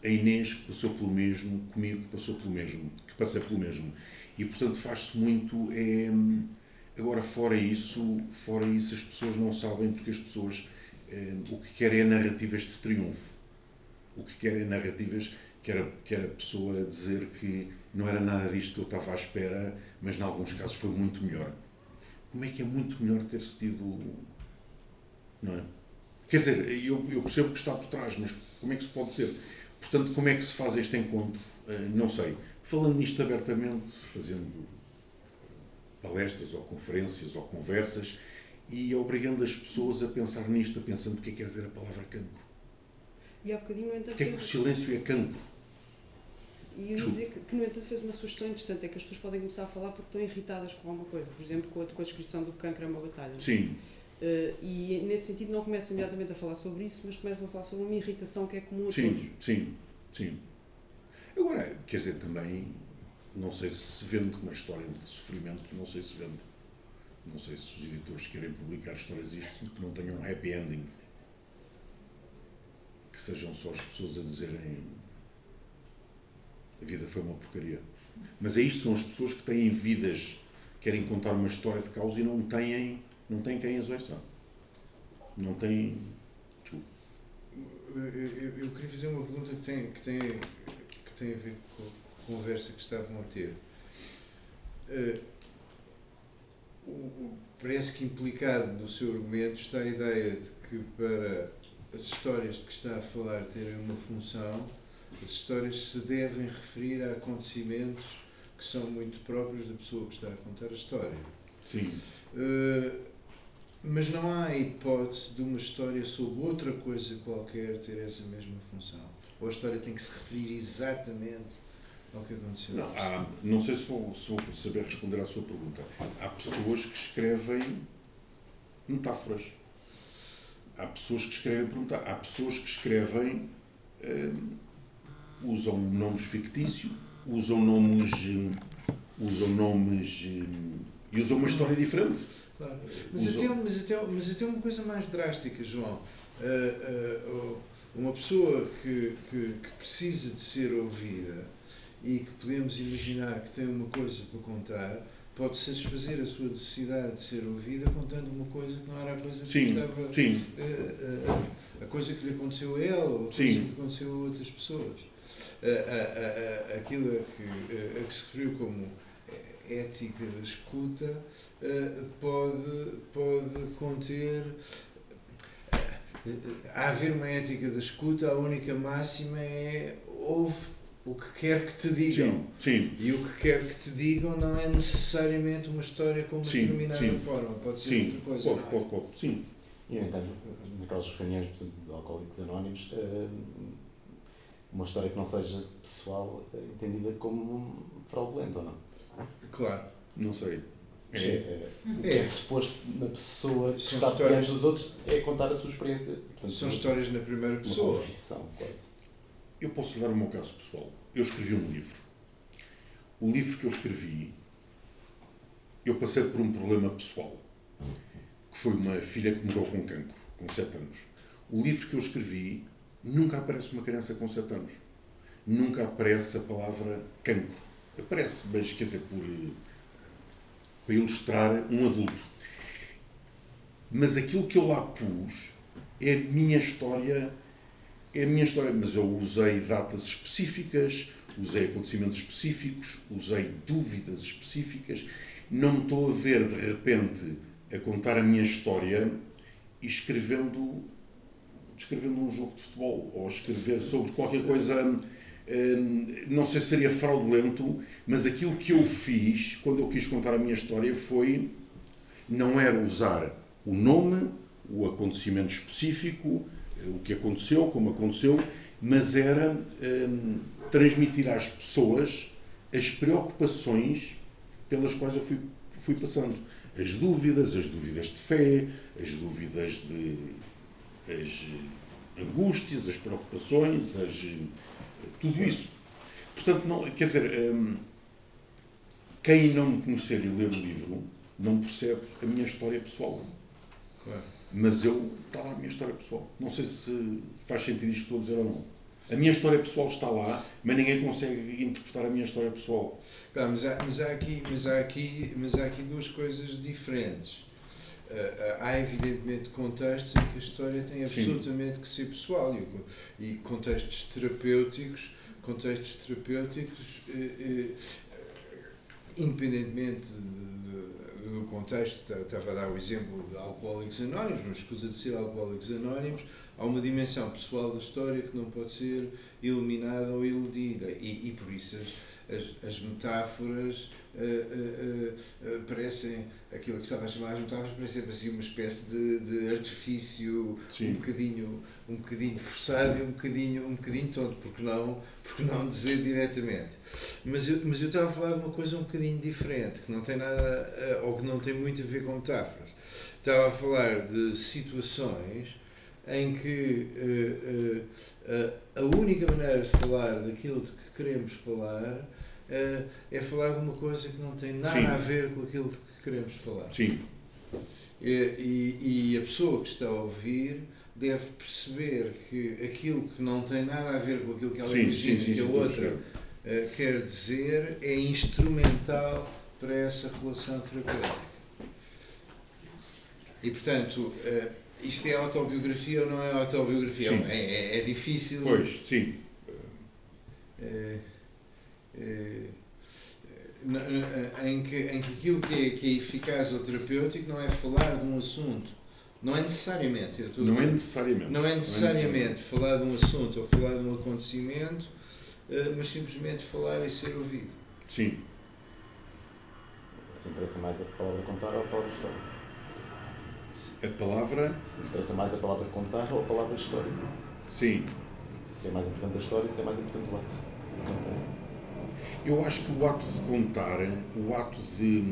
a Inês que passou pelo mesmo, comigo que passou pelo mesmo, que passei pelo mesmo. E portanto faz-se muito. É, agora, fora isso, fora isso, as pessoas não sabem porque as pessoas é, o que querem é narrativas de triunfo. O que querem é narrativas que era, que era a pessoa dizer que não era nada disto que eu estava à espera, mas em alguns casos foi muito melhor. Como é que é muito melhor ter-se tido. Não é? Quer dizer, eu, eu percebo que está por trás, mas como é que se pode ser? Portanto, como é que se faz este encontro? Eh, não sei. Falando nisto abertamente, fazendo palestras ou conferências ou conversas e obrigando as pessoas a pensar nisto, a pensando o que é que quer dizer a palavra cancro. E há bocadinho, entanto. Porque é que o silêncio é cancro? E eu ia dizer que, que, no entanto, fez uma sugestão interessante: é que as pessoas podem começar a falar porque estão irritadas com alguma coisa. Por exemplo, com a, com a descrição do cancro é uma batalha. Sim. Uh, e nesse sentido não começam imediatamente a falar sobre isso, mas começam a falar sobre uma irritação que é comum a sim, todos. Sim, sim. Agora, quer dizer, também, não sei se se vende uma história de sofrimento, não sei se vende. Não sei se os editores querem publicar histórias isto que não tenham um happy ending. Que sejam só as pessoas a dizerem a vida foi uma porcaria. Mas é isto, são as pessoas que têm vidas, querem contar uma história de causa e não têm não tem quem ouça. Não tem. Desculpa. Eu, eu, eu, queria fazer uma pergunta que tem, que tem, que tem a ver com a conversa que estavam a ter. Uh, o, o, parece que implicado no seu argumento está a ideia de que para as histórias de que está a falar terem uma função, as histórias se devem referir a acontecimentos que são muito próprios da pessoa que está a contar a história. Sim. Uh, mas não há hipótese de uma história sobre outra coisa qualquer ter essa mesma função. Ou a história tem que se referir exatamente ao que aconteceu. Não, há, não sei se vou, se vou saber responder à sua pergunta. Há pessoas que escrevem metáforas. Há pessoas que escrevem por Há pessoas que escrevem. Hum, usam nomes fictícios, usam nomes. Hum, usam nomes. E usam uma história diferente. Claro. Mas, até, mas, até, mas até uma coisa mais drástica, João. Uh, uh, uma pessoa que, que, que, precisa de ser ouvida e que podemos imaginar que tem uma coisa para contar, pode satisfazer a sua necessidade de ser ouvida contando uma coisa que não era a coisa que sim, estava. Sim. Uh, a coisa que lhe aconteceu a ela ou a coisa sim. que aconteceu a outras pessoas. aquilo a que, a que se referiu como ética da escuta uh, pode, pode conter. A haver uma ética da escuta, a única máxima é ouve o que quer que te digam. Sim, sim. E o que quer que te digam não é necessariamente uma história com uma sim, determinada sim. forma, pode ser sim, outra coisa. Pode, pode, pode, sim. E então, naquelas reuniões, de alcoólicos anónimos, uma história que não seja pessoal entendida como fraudulenta ou não? Claro. Não sei. É, é, é, é suposto na pessoa que está diante dos outros é contar a sua experiência. Portanto, são histórias na primeira pessoa. Uma confissão, quase. Eu posso dar o meu caso pessoal. Eu escrevi um livro. o livro que eu escrevi, eu passei por um problema pessoal, que foi uma filha que morreu com cancro, com 7 anos. O livro que eu escrevi, nunca aparece uma criança com 7 anos. Nunca aparece a palavra cancro. Aparece, mas quer dizer, por, para ilustrar um adulto. Mas aquilo que eu lá pus é a minha história, é a minha história, mas eu usei datas específicas, usei acontecimentos específicos, usei dúvidas específicas. Não estou a ver de repente a contar a minha história e escrevendo, escrevendo um jogo de futebol ou escrever sobre qualquer coisa. Hum, Não sei se seria fraudulento, mas aquilo que eu fiz quando eu quis contar a minha história foi não era usar o nome, o acontecimento específico, o que aconteceu, como aconteceu, mas era hum, transmitir às pessoas as preocupações pelas quais eu fui, fui passando. As dúvidas, as dúvidas de fé, as dúvidas de. as angústias, as preocupações, as, tudo isso. Portanto, não, quer dizer, hum, quem não me conhecer e ler o livro não percebe a minha história pessoal. Claro. Mas eu, está lá a minha história pessoal. Não sei se faz sentido isto que estou a dizer ou não. A minha história pessoal está lá, mas ninguém consegue interpretar a minha história pessoal. Tá, mas, há, mas, há aqui, mas, há aqui, mas há aqui duas coisas diferentes. Ah, ah, há evidentemente contextos em que a história tem Sim. absolutamente que ser pessoal e, contextos terapêuticos, contextos terapêuticos, eh, eh, independentemente de- de- do contexto, ta- estava a dar o exemplo de Alcoólicos Anónimos, mas escusa de ser Alcoólicos Anónimos, há uma dimensão pessoal da história que não pode ser eliminada ou iludida e, e por isso as, as, as metáforas eh, eh, eh, parecem, aquilo que estava a chamar as metáforas, parecem assim uma espécie de, de artifício um Sim. bocadinho, um bocadinho forçado e um bocadinho, um bocadinho tonto, porque não, porque não dizer diretamente. Mas eu, mas eu estava a falar de uma coisa um bocadinho diferente, que não tem nada, ou que não tem muito a ver com metáforas. Estava a falar de situações em que eh, eh, eh, a única maneira de falar daquilo de que queremos falar eh, é falar de uma coisa que não tem nada Sim. a ver com aquilo que queremos falar. Sim, E, e, e a pessoa que está a ouvir deve perceber que aquilo que não tem nada a ver com aquilo que ela sim, imagina sim, sim, que a estou a outra eh, quer dizer é instrumental para essa relação terapêutica. E portanto, eh, isto é autobiografia ou não é autobiografia? É, é, é difícil. Pois, sim. eh, eh, na- em, que, em que aquilo que é, que é eficaz ou terapêutico não é falar de um assunto. Não é necessariamente. eu estou a Não é necessariamente. não é necessariamente falar de um assunto ou falar de um acontecimento, eh, mas simplesmente falar e ser ouvido. Sim. Se interessa mais a palavra contar ou a palavra história? A palavra, Se interessa mais a palavra contar ou a palavra história? sim. Se é mais importante a história, se é mais importante o ato. Eu acho que o ato de contar, o ato de.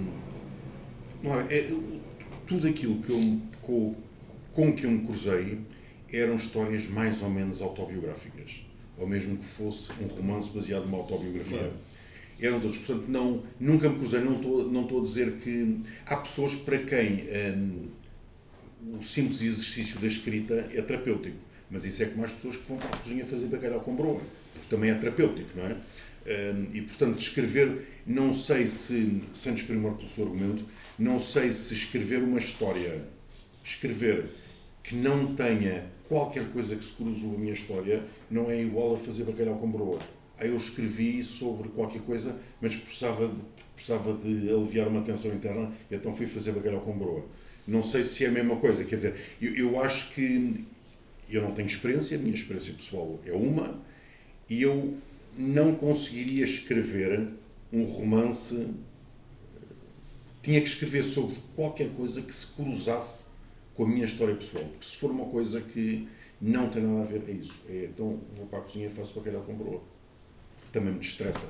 Não é, é, tudo aquilo que eu, com, com que eu me cruzei eram histórias mais ou menos autobiográficas. Ou mesmo que fosse um romance baseado numa autobiografia. Claro. Eram todos. Portanto, não, nunca me cruzei. Não estou, não estou a dizer que. Há pessoas para quem hum, o simples exercício da escrita é terapêutico. Mas isso é como as pessoas que vão para a cozinha fazer bacalhau com broa. Porque também é terapêutico, não é? E, portanto, escrever, não sei se, sem desprimor pelo seu argumento, não sei se escrever uma história, escrever que não tenha qualquer coisa que se cruze com a minha história, não é igual a fazer bacalhau com broa. Aí eu escrevi sobre qualquer coisa, mas precisava de, precisava de aliviar uma tensão interna, então fui fazer bacalhau com broa. Não sei se é a mesma coisa, quer dizer, eu, eu acho que eu não tenho experiência, a minha experiência pessoal é uma, e eu não conseguiria escrever um romance. Tinha que escrever sobre qualquer coisa que se cruzasse com a minha história pessoal. Porque se for uma coisa que não tem nada a ver, é isso. É, então vou para a cozinha e faço bacalhau com broa. Também me destressa.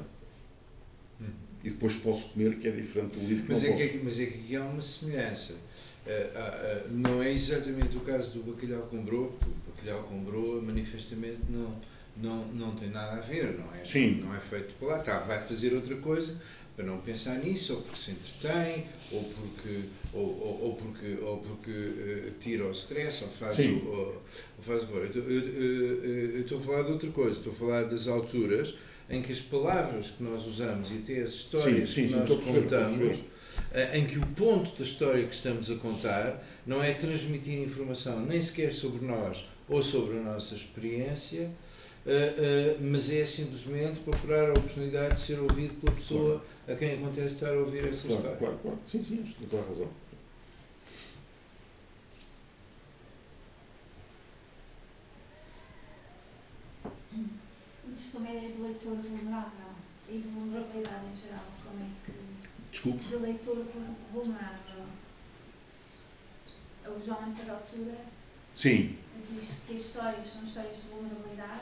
E depois posso comer, que é diferente do livro que Mas é, que, posso. aqui- mas é que aqui há uma semelhança. Ah, ah, ah, não é exatamente o caso do bacalhau com broa, porque o bacalhau com broa manifestamente não, não, não tem nada a ver, não é? Sim. Não é feito por lá, tá, vai fazer outra coisa para não pensar nisso, ou porque se entretém, ou porque, ou, ou, ou porque, ou porque uh, tira o stress, ou faz Sim. o. Ou, ou faz o eu, eu, estou a falar de outra coisa, estou a falar das alturas em que as palavras que nós usamos e até as histórias Sim, sim, que nós perceber, contamos, eh, em que o ponto da história que estamos a contar não é transmitir informação nem sequer sobre nós ou sobre a nossa experiência, eh, mas é simplesmente procurar a oportunidade de ser ouvido pela pessoa a quem acontece estar a ouvir essa Claro, história. claro, claro. Sim, sim, tem toda a razão. A ideia do leitor vulnerável e de vulnerabilidade em geral. Como é que. Desculpe. De leitor vul- vulnerável. O João, a certa altura, Sim, diz que as histórias são histórias de vulnerabilidade.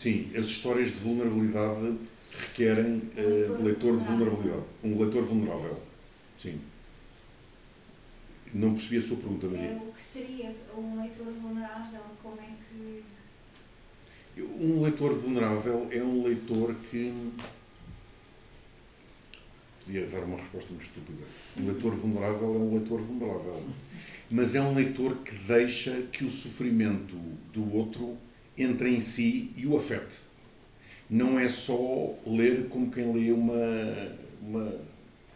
Sim. As histórias de vulnerabilidade requerem eh, leitor de vulnerabilidade. Um leitor vulnerável. Sim. Não percebi a sua pergunta, É Maria. o que seria um leitor vulnerável? Como é que. Um leitor vulnerável é um leitor que. Podia dar uma resposta muito estúpida. Um leitor vulnerável é um leitor vulnerável. Mas é um leitor que deixa que o sofrimento do outro entre em si e o afete. Não é só ler como quem lê uma, uma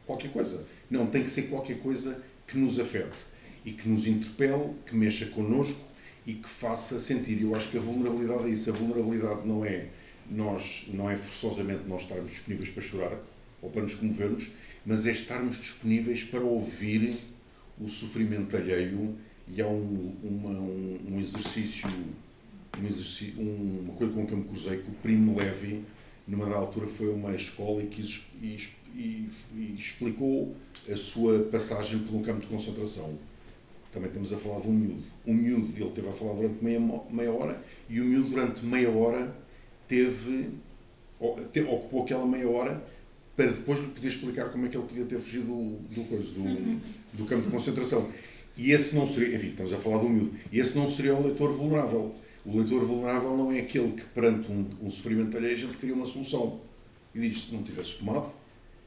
qualquer coisa. Não, tem que ser qualquer coisa que nos afete e que nos interpele, que mexa connosco e que faça sentir. Eu acho que a vulnerabilidade é isso. A vulnerabilidade não é nós, não é forçosamente nós estarmos disponíveis para chorar ou para nos comovermos, mas é estarmos disponíveis para ouvir o sofrimento alheio e há um, uma, um, um exercício, um um- uma coisa com que eu me cruzei, que o Primo Levi, numa da altura, foi a uma escola e, quis, e, e- e explicou a sua passagem por um campo de concentração. Também estamos a falar de um miúdo. O miúdo, ele teve a falar durante meia, meia hora e o miúdo, durante meia hora, teve, ocupou aquela meia hora para depois lhe poder explicar como é que ele podia ter fugido do, do, coisa, do, do campo de concentração. E esse não seria, enfim, estamos a falar um miúdo, e esse não seria o leitor vulnerável. O leitor vulnerável não é aquele que, perante um, um sofrimento alheio, a gente cria uma solução. E diz, se não tivesses tomado,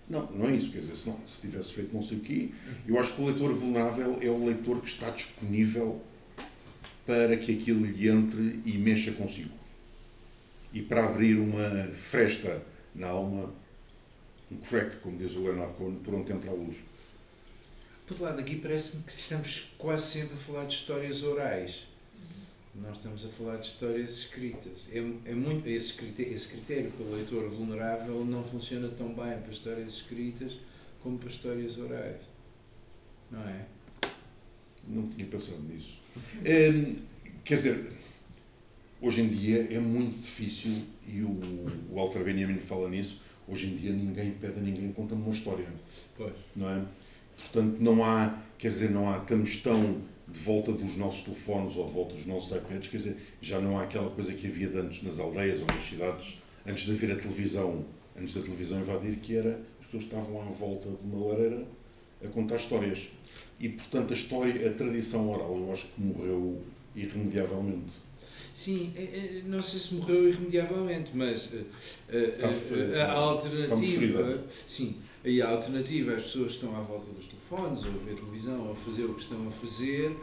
não, não é isso. Quer dizer, se, não, se tivesse feito não sei o quê, eu acho que o leitor vulnerável é o leitor que está disponível para que aquilo lhe entre e mexa consigo. E para abrir uma fresta na alma, um crack, como diz o Leonardo Cohen, por onde entra a luz. Por outro lado, aqui parece-me que estamos quase sempre a falar de histórias orais. Nós estamos a falar de histórias escritas. É, é muito, esse, critério, esse critério para o leitor vulnerável não funciona tão bem para histórias escritas como para histórias orais. Não é? Não tinha pensado nisso. Hum, quer dizer, hoje em dia é muito difícil, e o, o Walter Benjamin fala nisso, hoje em dia ninguém pede a ninguém conta-me uma história, Pois. não é? Portanto, não há, quer dizer, não há, estamos tão de volta dos nossos telefones ou de volta dos nossos iPads, quer dizer, já não há aquela coisa que havia de antes nas aldeias ou nas cidades, antes de haver a televisão, antes da televisão invadir, que era, as pessoas estavam à volta de uma lareira a contar histórias. E, portanto, a história, a tradição oral, eu acho que morreu irremediavelmente. Sim, é- é- não sei se morreu irremediavelmente, mas eh, eh, Está eh, fe- a alternativa. Sim, e a alternativa, as pessoas estão à volta dos telefones, ou a ver televisão, ou a fazer o que estão a fazer,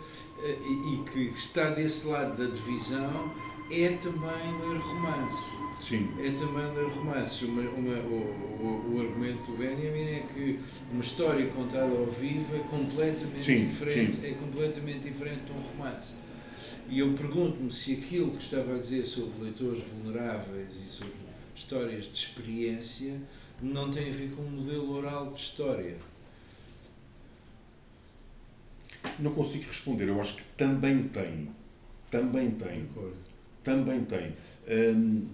eh, e, e que está desse lado da divisão, é também ler romances. Sim, É também ler romances. Uma, uma, o, o, o argumento do Benjamin é que uma história contada ao vivo é completamente Sim, diferente. sim. É completamente diferente de um romance. E eu pergunto-me se aquilo que estava a dizer sobre leitores vulneráveis e sobre histórias de experiência não tem a ver com um modelo oral de história. não consigo responder. Eu acho que também tem. Também tem. Também tem. Hum,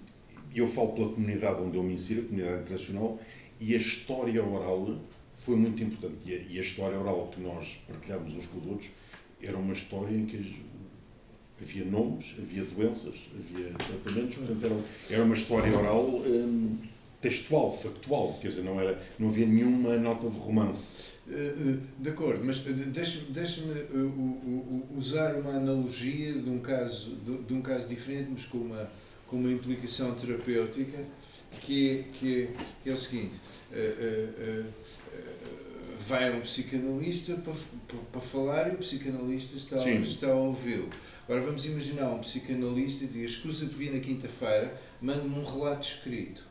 Eu falo pela comunidade onde eu me insiro, a comunidade internacional, e a história oral foi muito importante. E a, e a história oral que nós partilhámos uns com os outros era uma história em que as- havia nomes, havia doenças, havia tratamentos, portanto era, era uma história oral hum, textual, factual, quer dizer, não, era, não havia nenhuma nota de romance. Eh, eh, De acordo, mas eh, o- usar uma analogia de um caso, de, um caso diferente, mas com uma, com uma implicação terapêutica que é, que é, que é o seguinte: vai um psicanalista para, para, para, falar e o psicanalista está, está a ouvi-lo. Agora vamos imaginar um psicanalista e diz: escusa de vir na quinta-feira, manda-me um relato escrito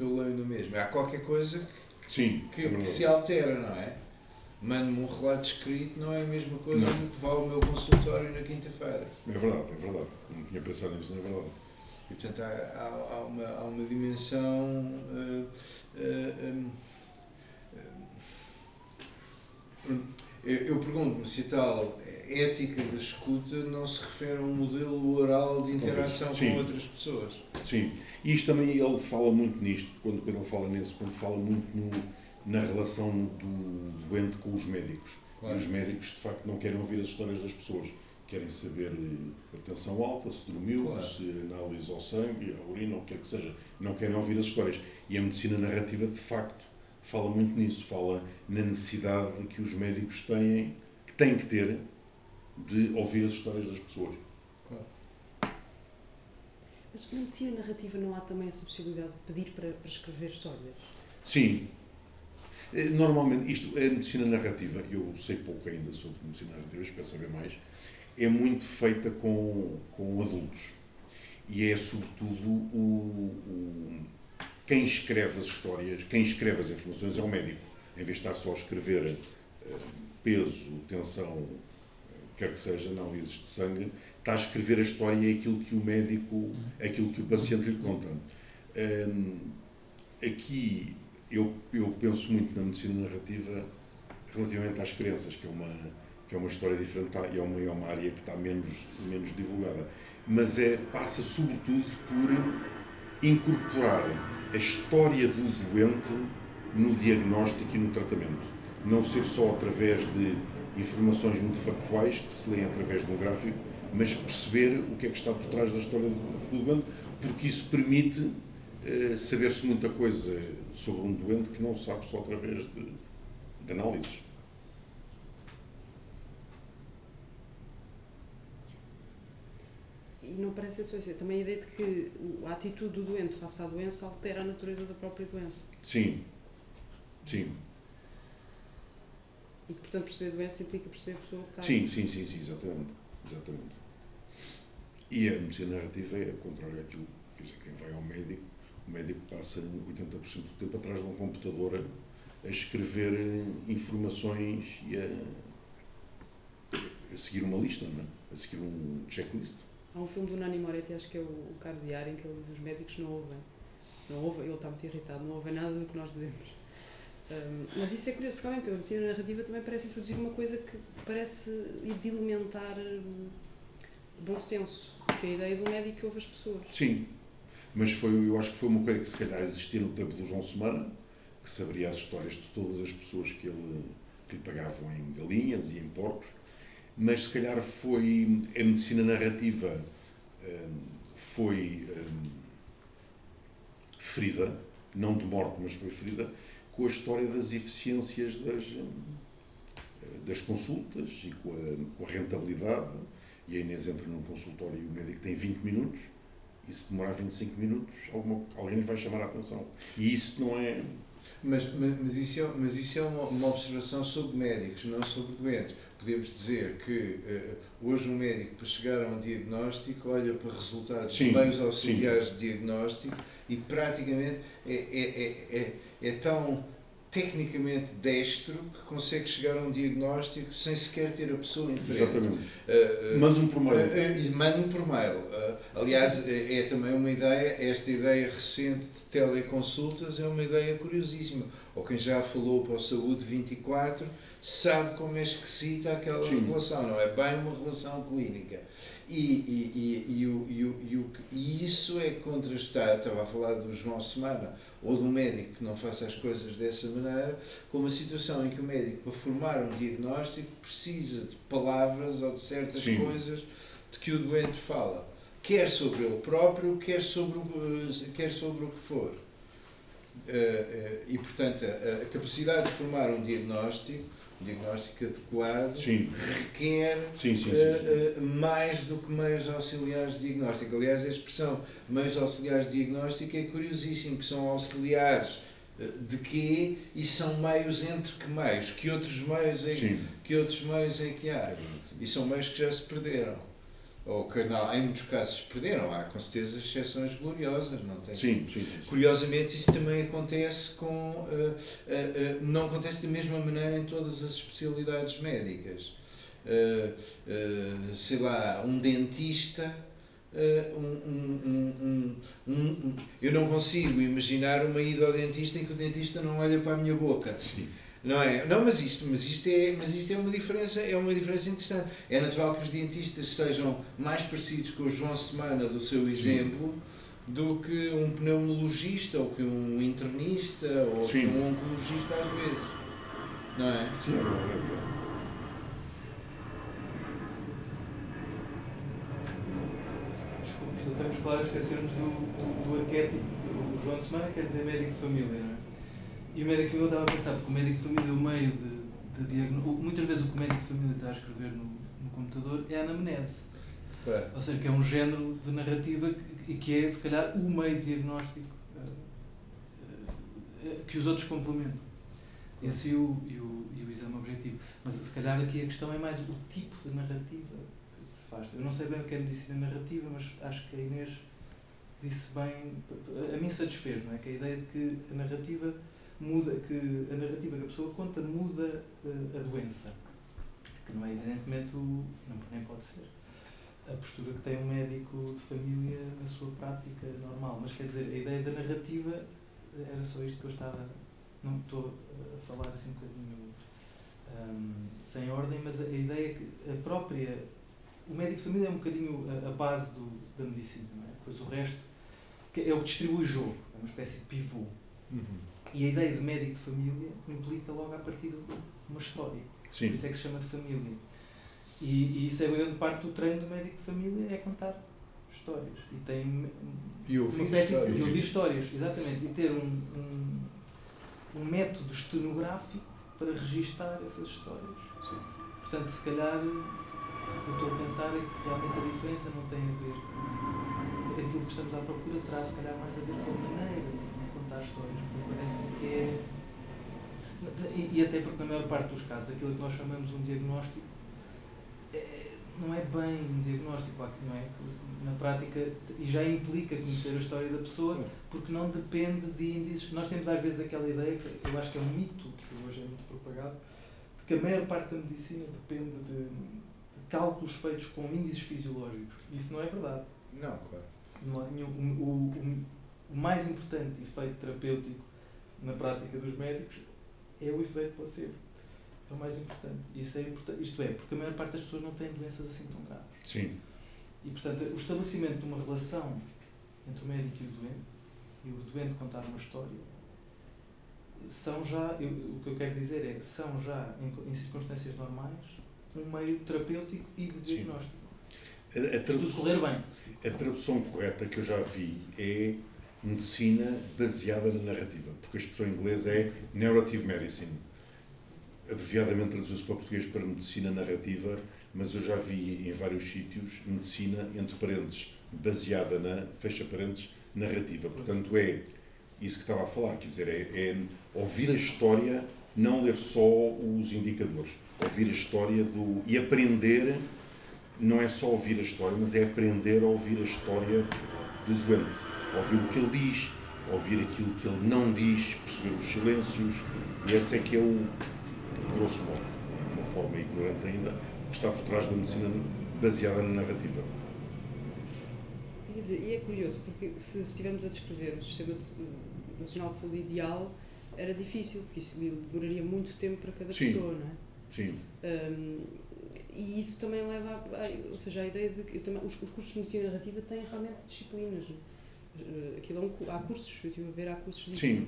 que eu leio no mesmo. Há qualquer coisa que, Sim, que, é que se altera, não é? Mande-me um relato escrito, não é a mesma coisa não. do que vá ao meu consultório na quinta-feira. É verdade, é verdade. Não tinha pensado nisso, não é verdade. E, portanto, há, há, há, uma, há uma dimensão. Uh, uh, uh, eu pergunto-me se a tal ética da escuta não se refere a um modelo oral de interação com outras pessoas. Sim, e isto também ele fala muito nisto, quando, quando ele fala nesse ponto, fala muito no, na relação do doente com os médicos. Claro. E os médicos, de facto, não querem ouvir as histórias das pessoas querem saber a eh, tensão alta, se dormiu, claro. se análise ao sangue, à urina, o que quer que seja. Não querem ouvir as histórias. E a medicina narrativa, de facto, fala muito nisso. Fala na necessidade que os médicos têm, que têm que ter, de ouvir as histórias das pessoas. Mas na medicina narrativa não há também essa possibilidade de pedir para, para escrever histórias? Sim. Eh, normalmente, isto, a medicina narrativa, eu sei pouco ainda sobre medicina narrativa, espero saber mais, é muito feita com, com adultos. E é, sobretudo, o, o, quem escreve as histórias, quem escreve as informações é o médico. Em vez de estar só a escrever uh, peso, tensão, uh, quer que seja, análises de sangue, está a escrever a história e aquilo que o médico, aquilo que o paciente lhe conta. Um, aqui eu, eu penso muito na medicina narrativa relativamente às crenças, que é uma que é uma história diferente tá, e é uma, é uma área que está menos, menos divulgada. Mas é, passa sobretudo por incorporar a história do doente no diagnóstico e no tratamento. Não ser só através de informações muito factuais, que se leem através de um gráfico, mas perceber o que é que está por trás da história do, doente, porque isso permite eh, saber-se muita coisa sobre um doente que não se sabe só através de, de análises. e não parece só isso. Também a ideia de que a atitude do doente face à doença altera a natureza da própria doença. Sim. Sim. E que, portanto, perceber a doença implica perceber a pessoa que está. Sim, sim, sim, sim, exatamente. exatamente. E a medicina narrativa é contrário àquilo. Quer dizer, quem vai ao médico, o médico passa 80% do tempo atrás de um computador a, escrever informações e a, a seguir uma lista, não é? a seguir um checklist. Há um filme do Nani Moretti, acho que é o, o Caro Diário, em que ele diz os médicos não ouvem. Não ouvem, ele está muito irritado, não ouvem nada do que nós dizemos. Um, mas isso é curioso, porque tempo a medicina narrativa também parece introduzir uma coisa que parece hum, bom senso, que a ideia do médico ouve as pessoas. Sim, mas foi, eu acho que foi uma coisa que se calhar existia no tempo do João Semana, que saberia as histórias de todas as pessoas que ele, que lhe pagavam em galinhas e em porcos, mas se calhar foi a medicina narrativa hum, foi hum, ferida, não de morte, mas foi ferida, com a história das eficiências das, hum, das consultas e com a, com a rentabilidade. E a Inês entra num consultório e o médico tem 20 minutos, e se demorar 25 minutos, alguma, alguém lhe vai chamar a atenção. E isso não é. Mas, mas, mas isso é, mas isso é uma, uma observação sobre médicos, não sobre doentes podemos dizer que uh, hoje um médico, para chegar a um diagnóstico, olha para resultados sim, meios auxiliares sim. de diagnóstico e praticamente é, é, é, é, é tão tecnicamente destro que consegue chegar a um diagnóstico sem sequer ter a pessoa em frente. Exatamente. Uh, uh, Manda-me por mail. Uh, Manda-me por mail. Uh, aliás, é também uma ideia, esta ideia recente de teleconsultas é uma ideia curiosíssima. Ou quem já falou para o Saúde 24 sabe como é esquisita aquela Sim. relação, não é bem uma relação clínica. E, e, e, e, o, e, o, e, o, e isso é contrastado, estava a falar do João Semana, ou do médico que não faça as coisas dessa maneira, com uma situação em que o médico, para formar um diagnóstico, precisa de palavras ou de certas Sim. coisas de que o doente fala, quer sobre ele próprio, quer sobre o, quer sobre o que for. Eh, eh, e, portanto, a capacidade de formar um diagnóstico diagnóstico adequado Sim, requer sim, sim. eh, eh, mais do que meios auxiliares de diagnóstico. Aliás, a expressão meios auxiliares de diagnóstico é curiosíssimo, que são auxiliares eh, de quê e são meios entre que meios? Que outros meios é, Sim, que, outros meios é que há? E são meios que já se perderam. Ou que não, em muitos casos perderam. Há com certeza exceções gloriosas, não tem? sim, sim, sim. Curiosamente, isso também acontece com. eh, eh, eh, não acontece da mesma maneira em todas as especialidades médicas. Sei lá, um dentista. um, um, um- eu não consigo imaginar uma ida ao dentista em que o dentista não olha para a minha boca. Sim. Não é? Não, mas isto, mas isto é, mas isto é uma diferença, é uma diferença interessante. É natural que os dentistas sejam mais parecidos com o João Semana do seu exemplo do que um pneumologista ou que um internista ou Sim. que um oncologista às vezes. Não é? Sim, é verdade. Desculpe, só temos claro esquecermos do, do, do arquétipo. O João de Semana quer dizer médico de família, não é? E o médico de família estava a pensar, porque o médico de família é o meio de, de diagnóstico. Muitas vezes o que o médico de família está a escrever no, no computador é a anamnese. Claro. Ou seja, que é um género de narrativa que- e que é, se calhar, o meio de diagnóstico eh, eh, que os outros complementam. Esse e o, e, o, e o exame objetivo. Mas se calhar aqui a questão é mais o tipo de narrativa que se faz. Eu não sei bem o que é medicina narrativa, mas acho que a Inês disse bem. A mim satisfez, não é? Que a ideia de que a narrativa muda, que a narrativa que a pessoa conta muda eh, a doença. Que não é evidentemente o. Não, nem pode ser a postura que tem um médico de família na sua prática normal. Mas quer dizer, a ideia da narrativa era só isto que eu estava. Não estou a falar assim um bocadinho hum, sem ordem, mas a, a ideia é que a própria. O médico de família é um bocadinho a, a base do, da medicina, é? Depois o resto que é o que distribui o jogo, é uma espécie de pivô. E a ideia de médico de família implica logo à partida uma história. Por Sim, isso é que se chama de família. E, e isso é grande parte do treino do médico de família, é contar histórias. E tem E ouvir espécie- histórias. E ouvir histórias, exatamente. E ter um, um, um método estenográfico para registar essas histórias. sim. Portanto, se calhar, o que eu estou a pensar é que realmente a diferença não tem a ver com aquilo que estamos à procura, terá se calhar mais a ver com a maneira de contar histórias, parece que é. E, e até porque, na maior parte dos casos, aquilo que nós chamamos um diagnóstico é- não é bem um diagnóstico, não é? Na prática, e já implica conhecer a história da pessoa, porque não depende de índices. Nós temos às vezes aquela ideia, que eu acho que é um mito, que hoje é muito propagado, de que a maior parte da medicina depende de, de cálculos feitos com índices fisiológicos. Isso não é verdade. Não, claro. Não o, o, o mais importante efeito terapêutico na prática dos médicos é o efeito placebo. É o mais importante. Isso é importante. Isto é, porque a maior parte das pessoas não tem doenças assim tão graves. Sim, E, portanto, o estabelecimento de uma relação entre o médico e o doente, e o doente contar uma história, são já, eu- o que eu quero dizer é que são já, em, em circunstâncias normais, um meio terapêutico e de Sim. diagnóstico. A, a Se tudo tradução, correr bem. a tradução correta que eu já vi é medicina baseada na narrativa, porque a expressão em inglês é narrative medicine. Abreviadamente traduziu-se para português para medicina narrativa, mas eu já vi em vários sítios medicina, entre parênteses, baseada na, fecha parênteses, narrativa. Portanto, é isso que estava a falar, quer dizer, é, é ouvir a história, não ler só os indicadores, ouvir a história do, e aprender não é só ouvir a história, mas é aprender a ouvir a história do doente. Ouvir o que ele diz, ouvir aquilo que ele não diz, perceber os silêncios. E esse é que é o, grosso modo, de uma forma ignorante ainda, que está por trás da medicina baseada na narrativa. Quer dizer, e é curioso, porque se estivermos a descrever o Sistema de- Nacional de Saúde ideal, era difícil, porque isso demoraria muito tempo para cada Sim. pessoa, não é? Sim, Um, e isso também leva a, ou seja, a ideia de que também, os, os cursos de medicina narrativa têm realmente disciplinas. Uh, Aquilo é um, há cursos, eu estive a ver, há cursos disso. sim,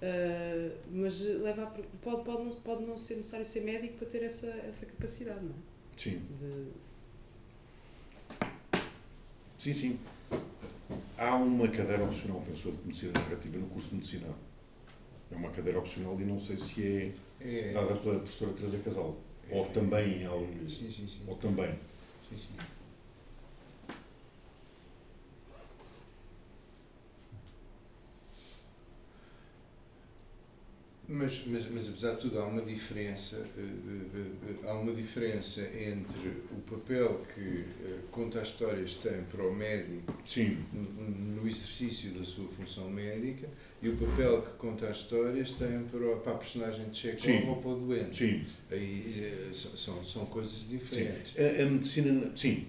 Uh, mas leva a, pode, pode, não, pode não ser necessário ser médico para ter essa, essa capacidade, não é? sim, De- sim, sim. Há uma cadeira opcional, penso de medicina narrativa no curso de medicina. É uma cadeira opcional e não sei se é É, dada pela professora Teresa Casal. Ou também em algo. sim, sim, sim. Ou também. sim, sim. Mas, mas, mas apesar de tudo há uma diferença eh, de- de- há uma diferença entre o papel que eh, conta as histórias tem para o médico Sim, no exercício da sua função médica e o papel que conta as histórias tem para, para a personagem de Chekhov Sim. ou para o doente. sim. Aí eh, são, são, coisas diferentes. A, a medicina, sim,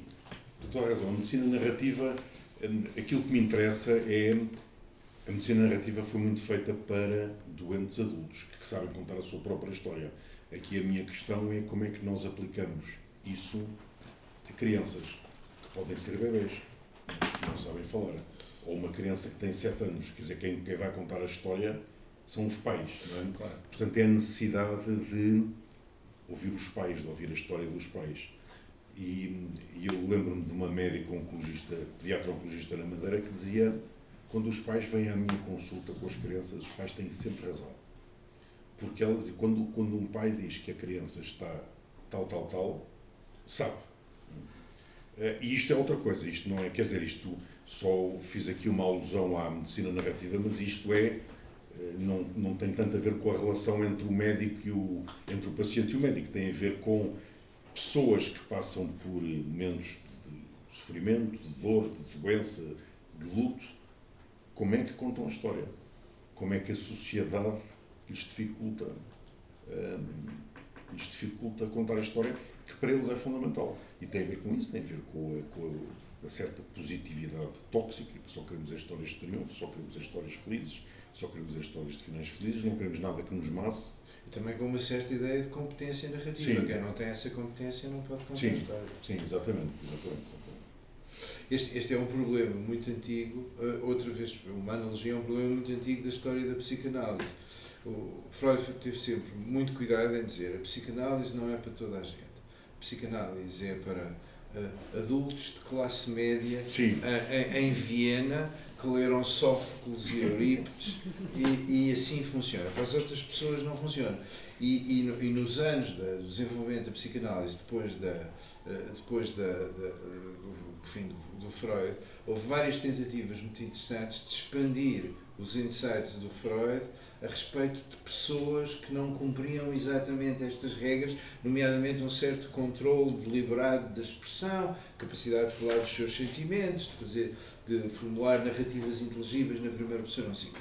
a razão, a medicina narrativa, aquilo que me interessa é. A medicina narrativa foi muito feita para doentes adultos que sabem contar a sua própria história. Aqui a minha questão é como é que nós aplicamos isso a crianças, que podem ser bebês, que não sabem falar. Ou uma criança que tem 7 anos, quer dizer, quem, quem vai contar a história são os pais, não é? Claro. Portanto, é a necessidade de ouvir os pais, de ouvir a história dos pais. E, e eu lembro-me de uma médica oncologista, pediatra oncologista na Madeira, que dizia: quando os pais vêm à minha consulta com as crianças, os pais têm sempre razão. Porque ela dizia, quando, quando um pai diz que a criança está tal, tal, tal, sabe. Eh, E isto é outra coisa, isto não é, quer dizer, isto só fiz aqui uma alusão à medicina narrativa, mas isto é eh, não, não tem tanto a ver com a relação entre o médico e o entre o paciente e o médico, tem a ver com pessoas que passam por momentos de sofrimento, de dor, de doença, de luto, como é que contam a história? Como é que a sociedade lhes dificulta, hum, lhes dificulta contar a história, que para eles é fundamental. E tem a ver com isso, tem a ver com a, com a, a certa positividade tóxica, que só queremos as histórias de triunfo, só queremos as histórias felizes, só queremos as histórias de finais felizes, não queremos nada que nos masse. E também com uma certa ideia de competência narrativa. Sim. Quem não tem essa competência não pode contar Sim. a história. Sim, exatamente, exatamente. Este, este é um problema muito antigo, eh, outra vez, uma analogia, é um problema muito antigo da história da psicanálise. O Freud teve sempre muito cuidado em dizer a psicanálise não é para toda a gente. A psicanálise é para eh, adultos de classe média eh, em, em Viena que leram Sófocles e Eurípides e, e assim funciona. Para as outras pessoas não funciona. E, e, e nos anos do desenvolvimento da psicanálise, depois, da, depois da, da- fim do, do Freud, houve várias tentativas muito interessantes de expandir os insights do Freud a respeito de pessoas que não cumpriam exatamente estas regras, nomeadamente um certo controle deliberado da expressão, capacidade de falar dos seus sentimentos, de fazer, de formular narrativas inteligíveis na primeira pessoa, não sei.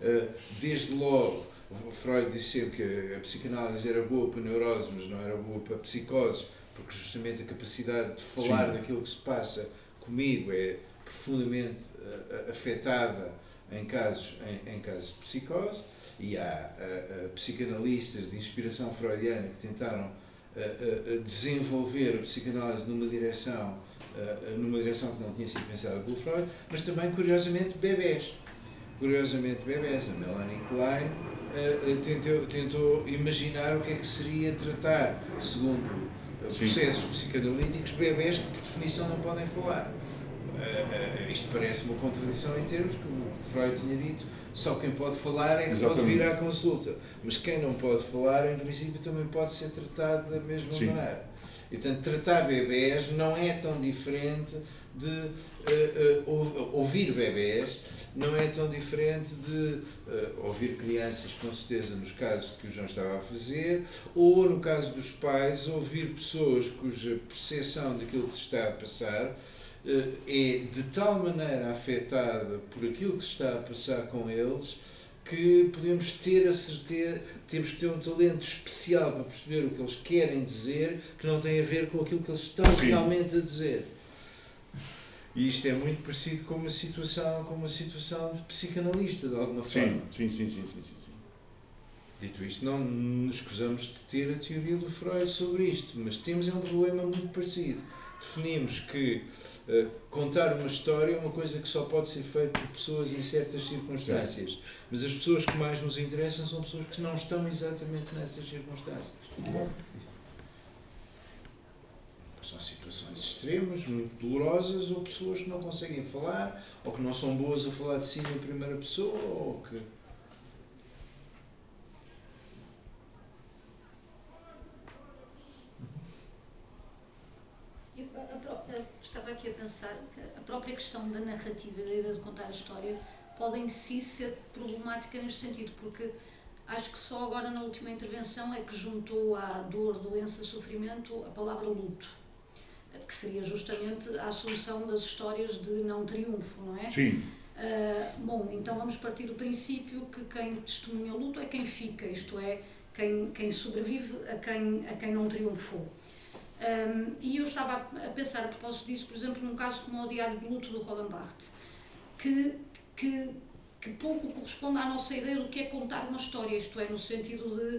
Uh, Desde logo, Freud disse sempre que a psicanálise era boa para neuroses, mas não era boa para psicoses, porque justamente a capacidade de falar Sim. daquilo que se passa comigo é profundamente uh, afetada em casos, em, em casos de psicose e há uh, uh, psicanalistas de inspiração freudiana que tentaram desenvolver a psicanálise numa direção, numa direção que não tinha sido pensada pelo Freud, mas também, curiosamente, bebés. Curiosamente, bebés. A Melanie Klein tentou, tentou imaginar o que é que seria tratar, segundo. Processos psicanalíticos, bebés que, por definição, não podem falar. Uh, uh, isto parece uma contradição em termos que o Freud tinha dito só quem pode falar é que pode Exatamente. vir à consulta mas quem não pode falar em princípio também pode ser tratado da mesma Sim. maneira e portanto tratar bebés não é tão diferente de uh, ou- ouvir bebés não é tão diferente de uh, ouvir crianças com certeza nos casos que o João estava a fazer ou no caso dos pais ouvir pessoas cuja percepção daquilo que se está a passar eh, é de tal maneira afetada por aquilo que se está a passar com eles que podemos ter a certeza, temos que ter um talento especial para perceber o que eles querem dizer que não tem a ver com aquilo que eles estão Sim. realmente a dizer. E isto é muito parecido com uma situação, com uma situação de psicanalista, de alguma forma. sim, sim, sim, sim, sim, sim, sim. Dito isto, não nos escusamos de ter a teoria do Freud sobre isto, mas temos é um problema muito parecido. Definimos que eh, contar uma história é uma coisa que só pode ser feita por pessoas em certas circunstâncias, mas as pessoas que mais nos interessam são pessoas que não estão exatamente nessas circunstâncias são situações extremas, muito dolorosas, ou pessoas que não conseguem falar, ou que não são boas a falar de si na primeira pessoa, ou que. Estava aqui a pensar que a própria questão da narrativa, da ideia de contar a história, pode em si ser problemática neste sentido, porque acho que só agora na última intervenção é que juntou à dor, doença, sofrimento a palavra luto que seria justamente a solução das histórias de não triunfo, não é? Sim. Uh, bom, então vamos partir do princípio que quem testemunha o luto é quem fica, isto é, quem, quem sobrevive a quem, a quem não triunfou. Um, e eu estava a pensar a propósito disso, por exemplo, num caso como o Diário do Luto do Roland Barthes, que, que, que pouco corresponde à nossa ideia do que é contar uma história, isto é, no sentido de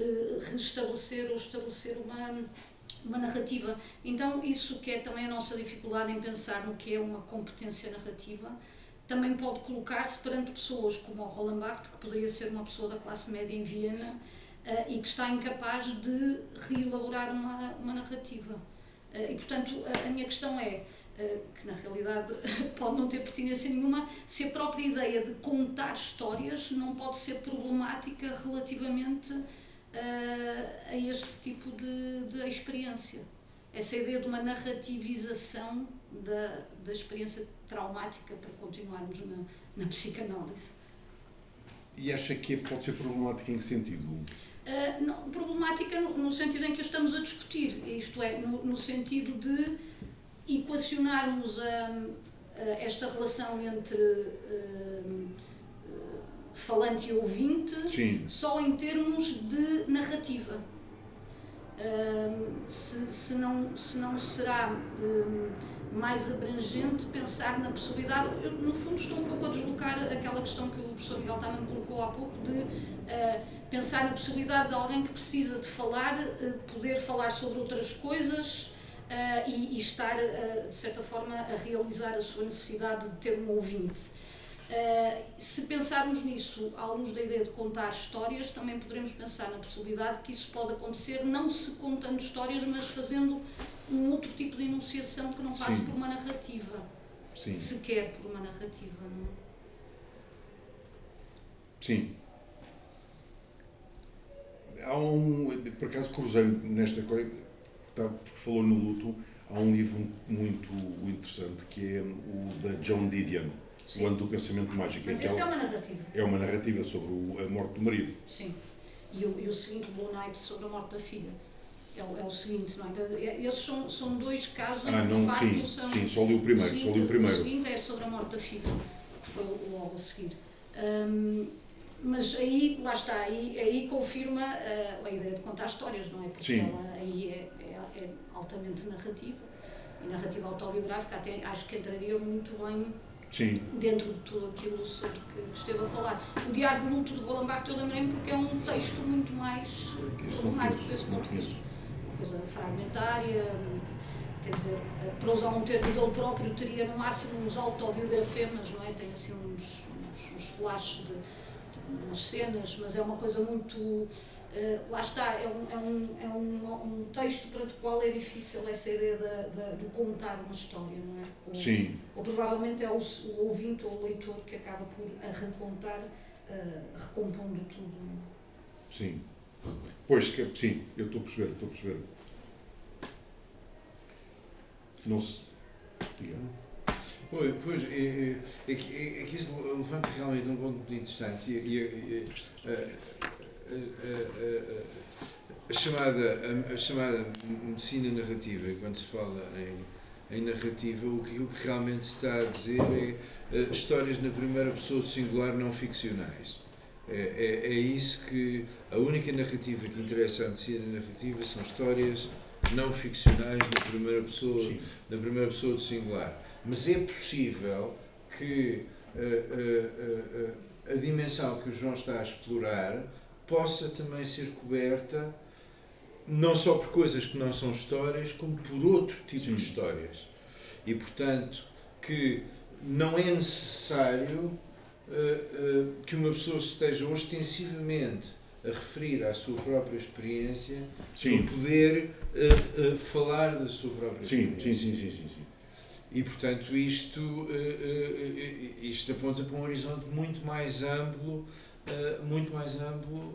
uh, restabelecer ou estabelecer uma, uma narrativa. Então, isso que é também a nossa dificuldade em pensar no que é uma competência narrativa, também pode colocar-se perante pessoas como o Roland Barthes, que poderia ser uma pessoa da classe média em Viena, uh, e que está incapaz de reelaborar uma, uma narrativa. Uh, e, portanto, a, a, minha questão é, uh, que na realidade pode não ter pertinência nenhuma, se a própria ideia de contar histórias não pode ser problemática relativamente a este tipo de, de experiência. Essa ideia de uma narrativização da, da experiência traumática, para continuarmos na, na psicanálise. E acha que pode ser problemática em que sentido? Uh, não, problemática no, no, sentido em que estamos a discutir, isto é, no, no sentido de equacionarmos a, a esta relação entre uh, falante e ouvinte Sim. só em termos de narrativa. Uh, se, se, não, se não será mais abrangente pensar na possibilidade. Eu, no fundo, estou um pouco a deslocar aquela questão que o professor Miguel também colocou há pouco, de uh, pensar na possibilidade de alguém que precisa de falar, uh, poder falar sobre outras coisas. Uh, e, e, estar, de certa forma, a realizar a sua necessidade de ter um ouvinte. Uh, se pensarmos nisso à luz da ideia de contar histórias, também poderemos pensar na possibilidade que isso pode acontecer não se contando histórias, mas fazendo um outro tipo de enunciação que não passe Sim. por uma narrativa. Sim. Sequer por uma narrativa. Não? É? Sim. Há um. Por acaso cruzei nesta coisa, tá, porque falou no luto, há um livro muito interessante que é o da John Didion, Sim. O Ano do Pensamento Mágico. Mas isso é uma narrativa. É uma narrativa sobre a morte do marido. Sim. E o, e o seguinte, Blue Night, sobre a morte da filha é o, é o seguinte, não é? é? Esses são, são dois casos ah, em que, de facto, sim, são... Sim, só li o primeiro, o seguinte, só li o primeiro. O seguinte é sobre a morte da filha, que foi logo a seguir. Um, mas aí, lá está, aí, aí confirma a, a ideia de contar histórias, não é? Porque sim. ela aí é, é, é altamente narrativa, e narrativa autobiográfica até acho que entraria muito bem Sim. dentro de tudo aquilo sobre que, que esteve a falar. O Diário de Luto de Roland Barthes, eu lembrei-me porque é um texto muito mais problemático desse ponto de vista coisa fragmentária, quer dizer, para usar um termo dele próprio, teria no máximo uns autobiografemas, não é? Tem assim uns, uns, uns flashes de, de umas cenas, mas é uma coisa muito. Uh, lá está, é, um, é, um, é um, um texto para o qual é difícil essa ideia de, de, de, contar uma história, não é? Ou, Sim. Ou provavelmente é o, o ouvinte ou o leitor que acaba por a recontar, uh, recompondo tudo. Não é? Sim. Pois, sim, eu estou a perceber, estou a perceber. Não se. Pois, pois é, é, é, que, é, é que isso levanta realmente um ponto muito interessante. E, e, a, a, a, chamada, a, chamada medicina narrativa, quando se fala em, em narrativa, o que, o que realmente se está a dizer é histórias na primeira pessoa singular não ficcionais. É, é, é, isso que a única narrativa que interessa à medicina narrativa são histórias não ficcionais na primeira pessoa, Sim. na primeira pessoa do singular. Mas é possível que uh, uh, uh, a dimensão que o João está a explorar possa também ser coberta não só por coisas que não são histórias, como por outro tipo Sim. de histórias. E, portanto, que não é necessário uh, uh, que uma pessoa esteja ostensivamente a referir à sua própria experiência sim. para poder uh, falar da sua própria sim, experiência. Sim, sim, sim, sim, sim. E, portanto, isto, isto aponta para um horizonte muito mais amplo, muito mais amplo,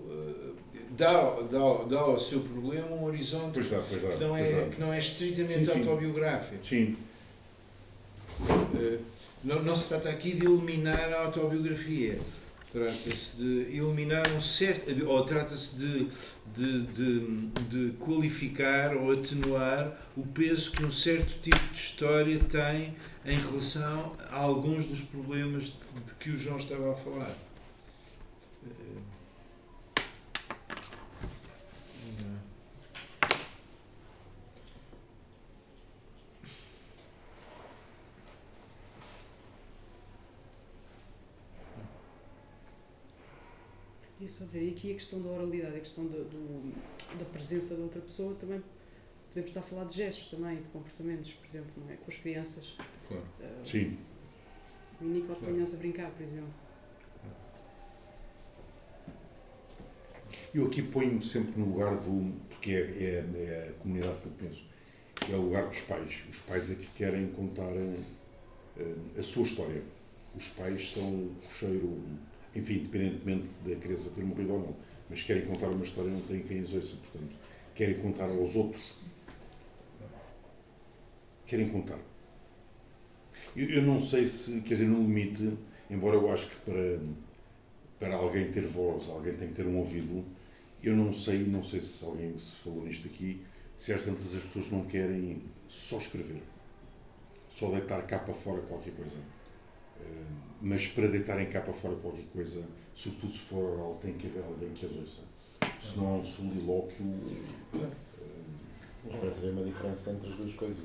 dá, dá, dá ao seu problema um horizonte pois dá, pois dá, que, não é, que não é estritamente sim, autobiográfico. Sim. Eh, não, não se trata aqui de eliminar a autobiografia. Trata-se de eliminar um certo. ou trata-se de, de, de, de qualificar ou atenuar o peso que um certo tipo de história tem em relação a alguns dos problemas de, de que o João estava a falar. E só dizer, e aqui a questão da oralidade, a questão do, do- da presença da outra pessoa, também podemos estar a falar de gestos também, de comportamentos, por exemplo, não é? com as crianças. Claro. Eh, Sim. O Nico Claro. apanhas a brincar, por exemplo. Eu aqui ponho-me sempre no lugar do. porque é, é- é a comunidade que eu conheço. É o lugar dos pais. Os pais é que querem contar eh, a sua história. Os pais são o cheiro, enfim, independentemente da criança ter morrido ou não, mas querem contar uma história não têm quem as ouça, portanto, querem contar aos outros. Querem contar. Eu, eu não sei se, quer dizer, no limite, embora eu acho que para, para alguém ter voz, alguém tem que ter um ouvido, eu não sei, não sei se alguém se falou nisto aqui, se às tantas as pessoas não querem só escrever, só deitar cá para fora qualquer coisa. Eh, Mas para deitarem cá para fora qualquer coisa, sobretudo se for oral, tem que haver alguém que as ouça. Se não há um solilóquio. eh, Mas parece haver uma diferença entre as duas coisas.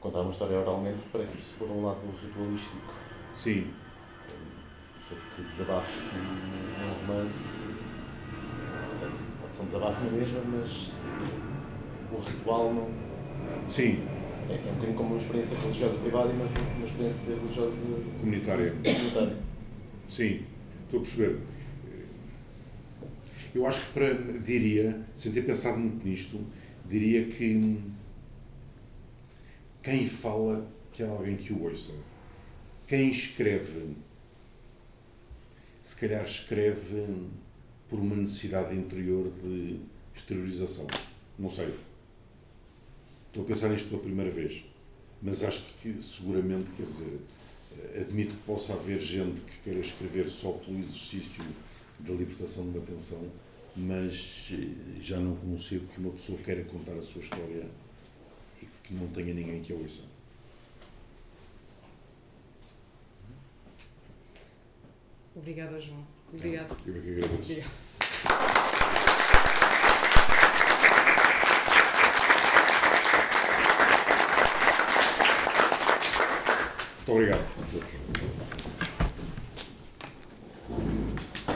Contar uma história oralmente parece-me se por um lado ritualístico. Sim, Só que desabafe num romance pode ser um desabafo na mesma, mas o ritual não. sim, É, é um bocadinho como uma experiência religiosa privada e uma, uma experiência religiosa comunitária. comunitária. Sim, estou a perceber. Eu acho que para, diria, sem ter pensado muito nisto, diria que quem fala quer alguém que o ouça. Quem escreve, se calhar escreve por uma necessidade interior de exteriorização. Não sei. Estou a pensar nisto pela primeira vez. Mas acho que seguramente, quer dizer, admito que possa haver gente que queira escrever só pelo exercício da libertação de uma tensão, mas eh, já não concebo que uma pessoa queira contar a sua história e que não tenha ninguém que a ouça. Obrigada, João. Obrigada. Eu é que agradeço. Obrigada. Muito obrigado.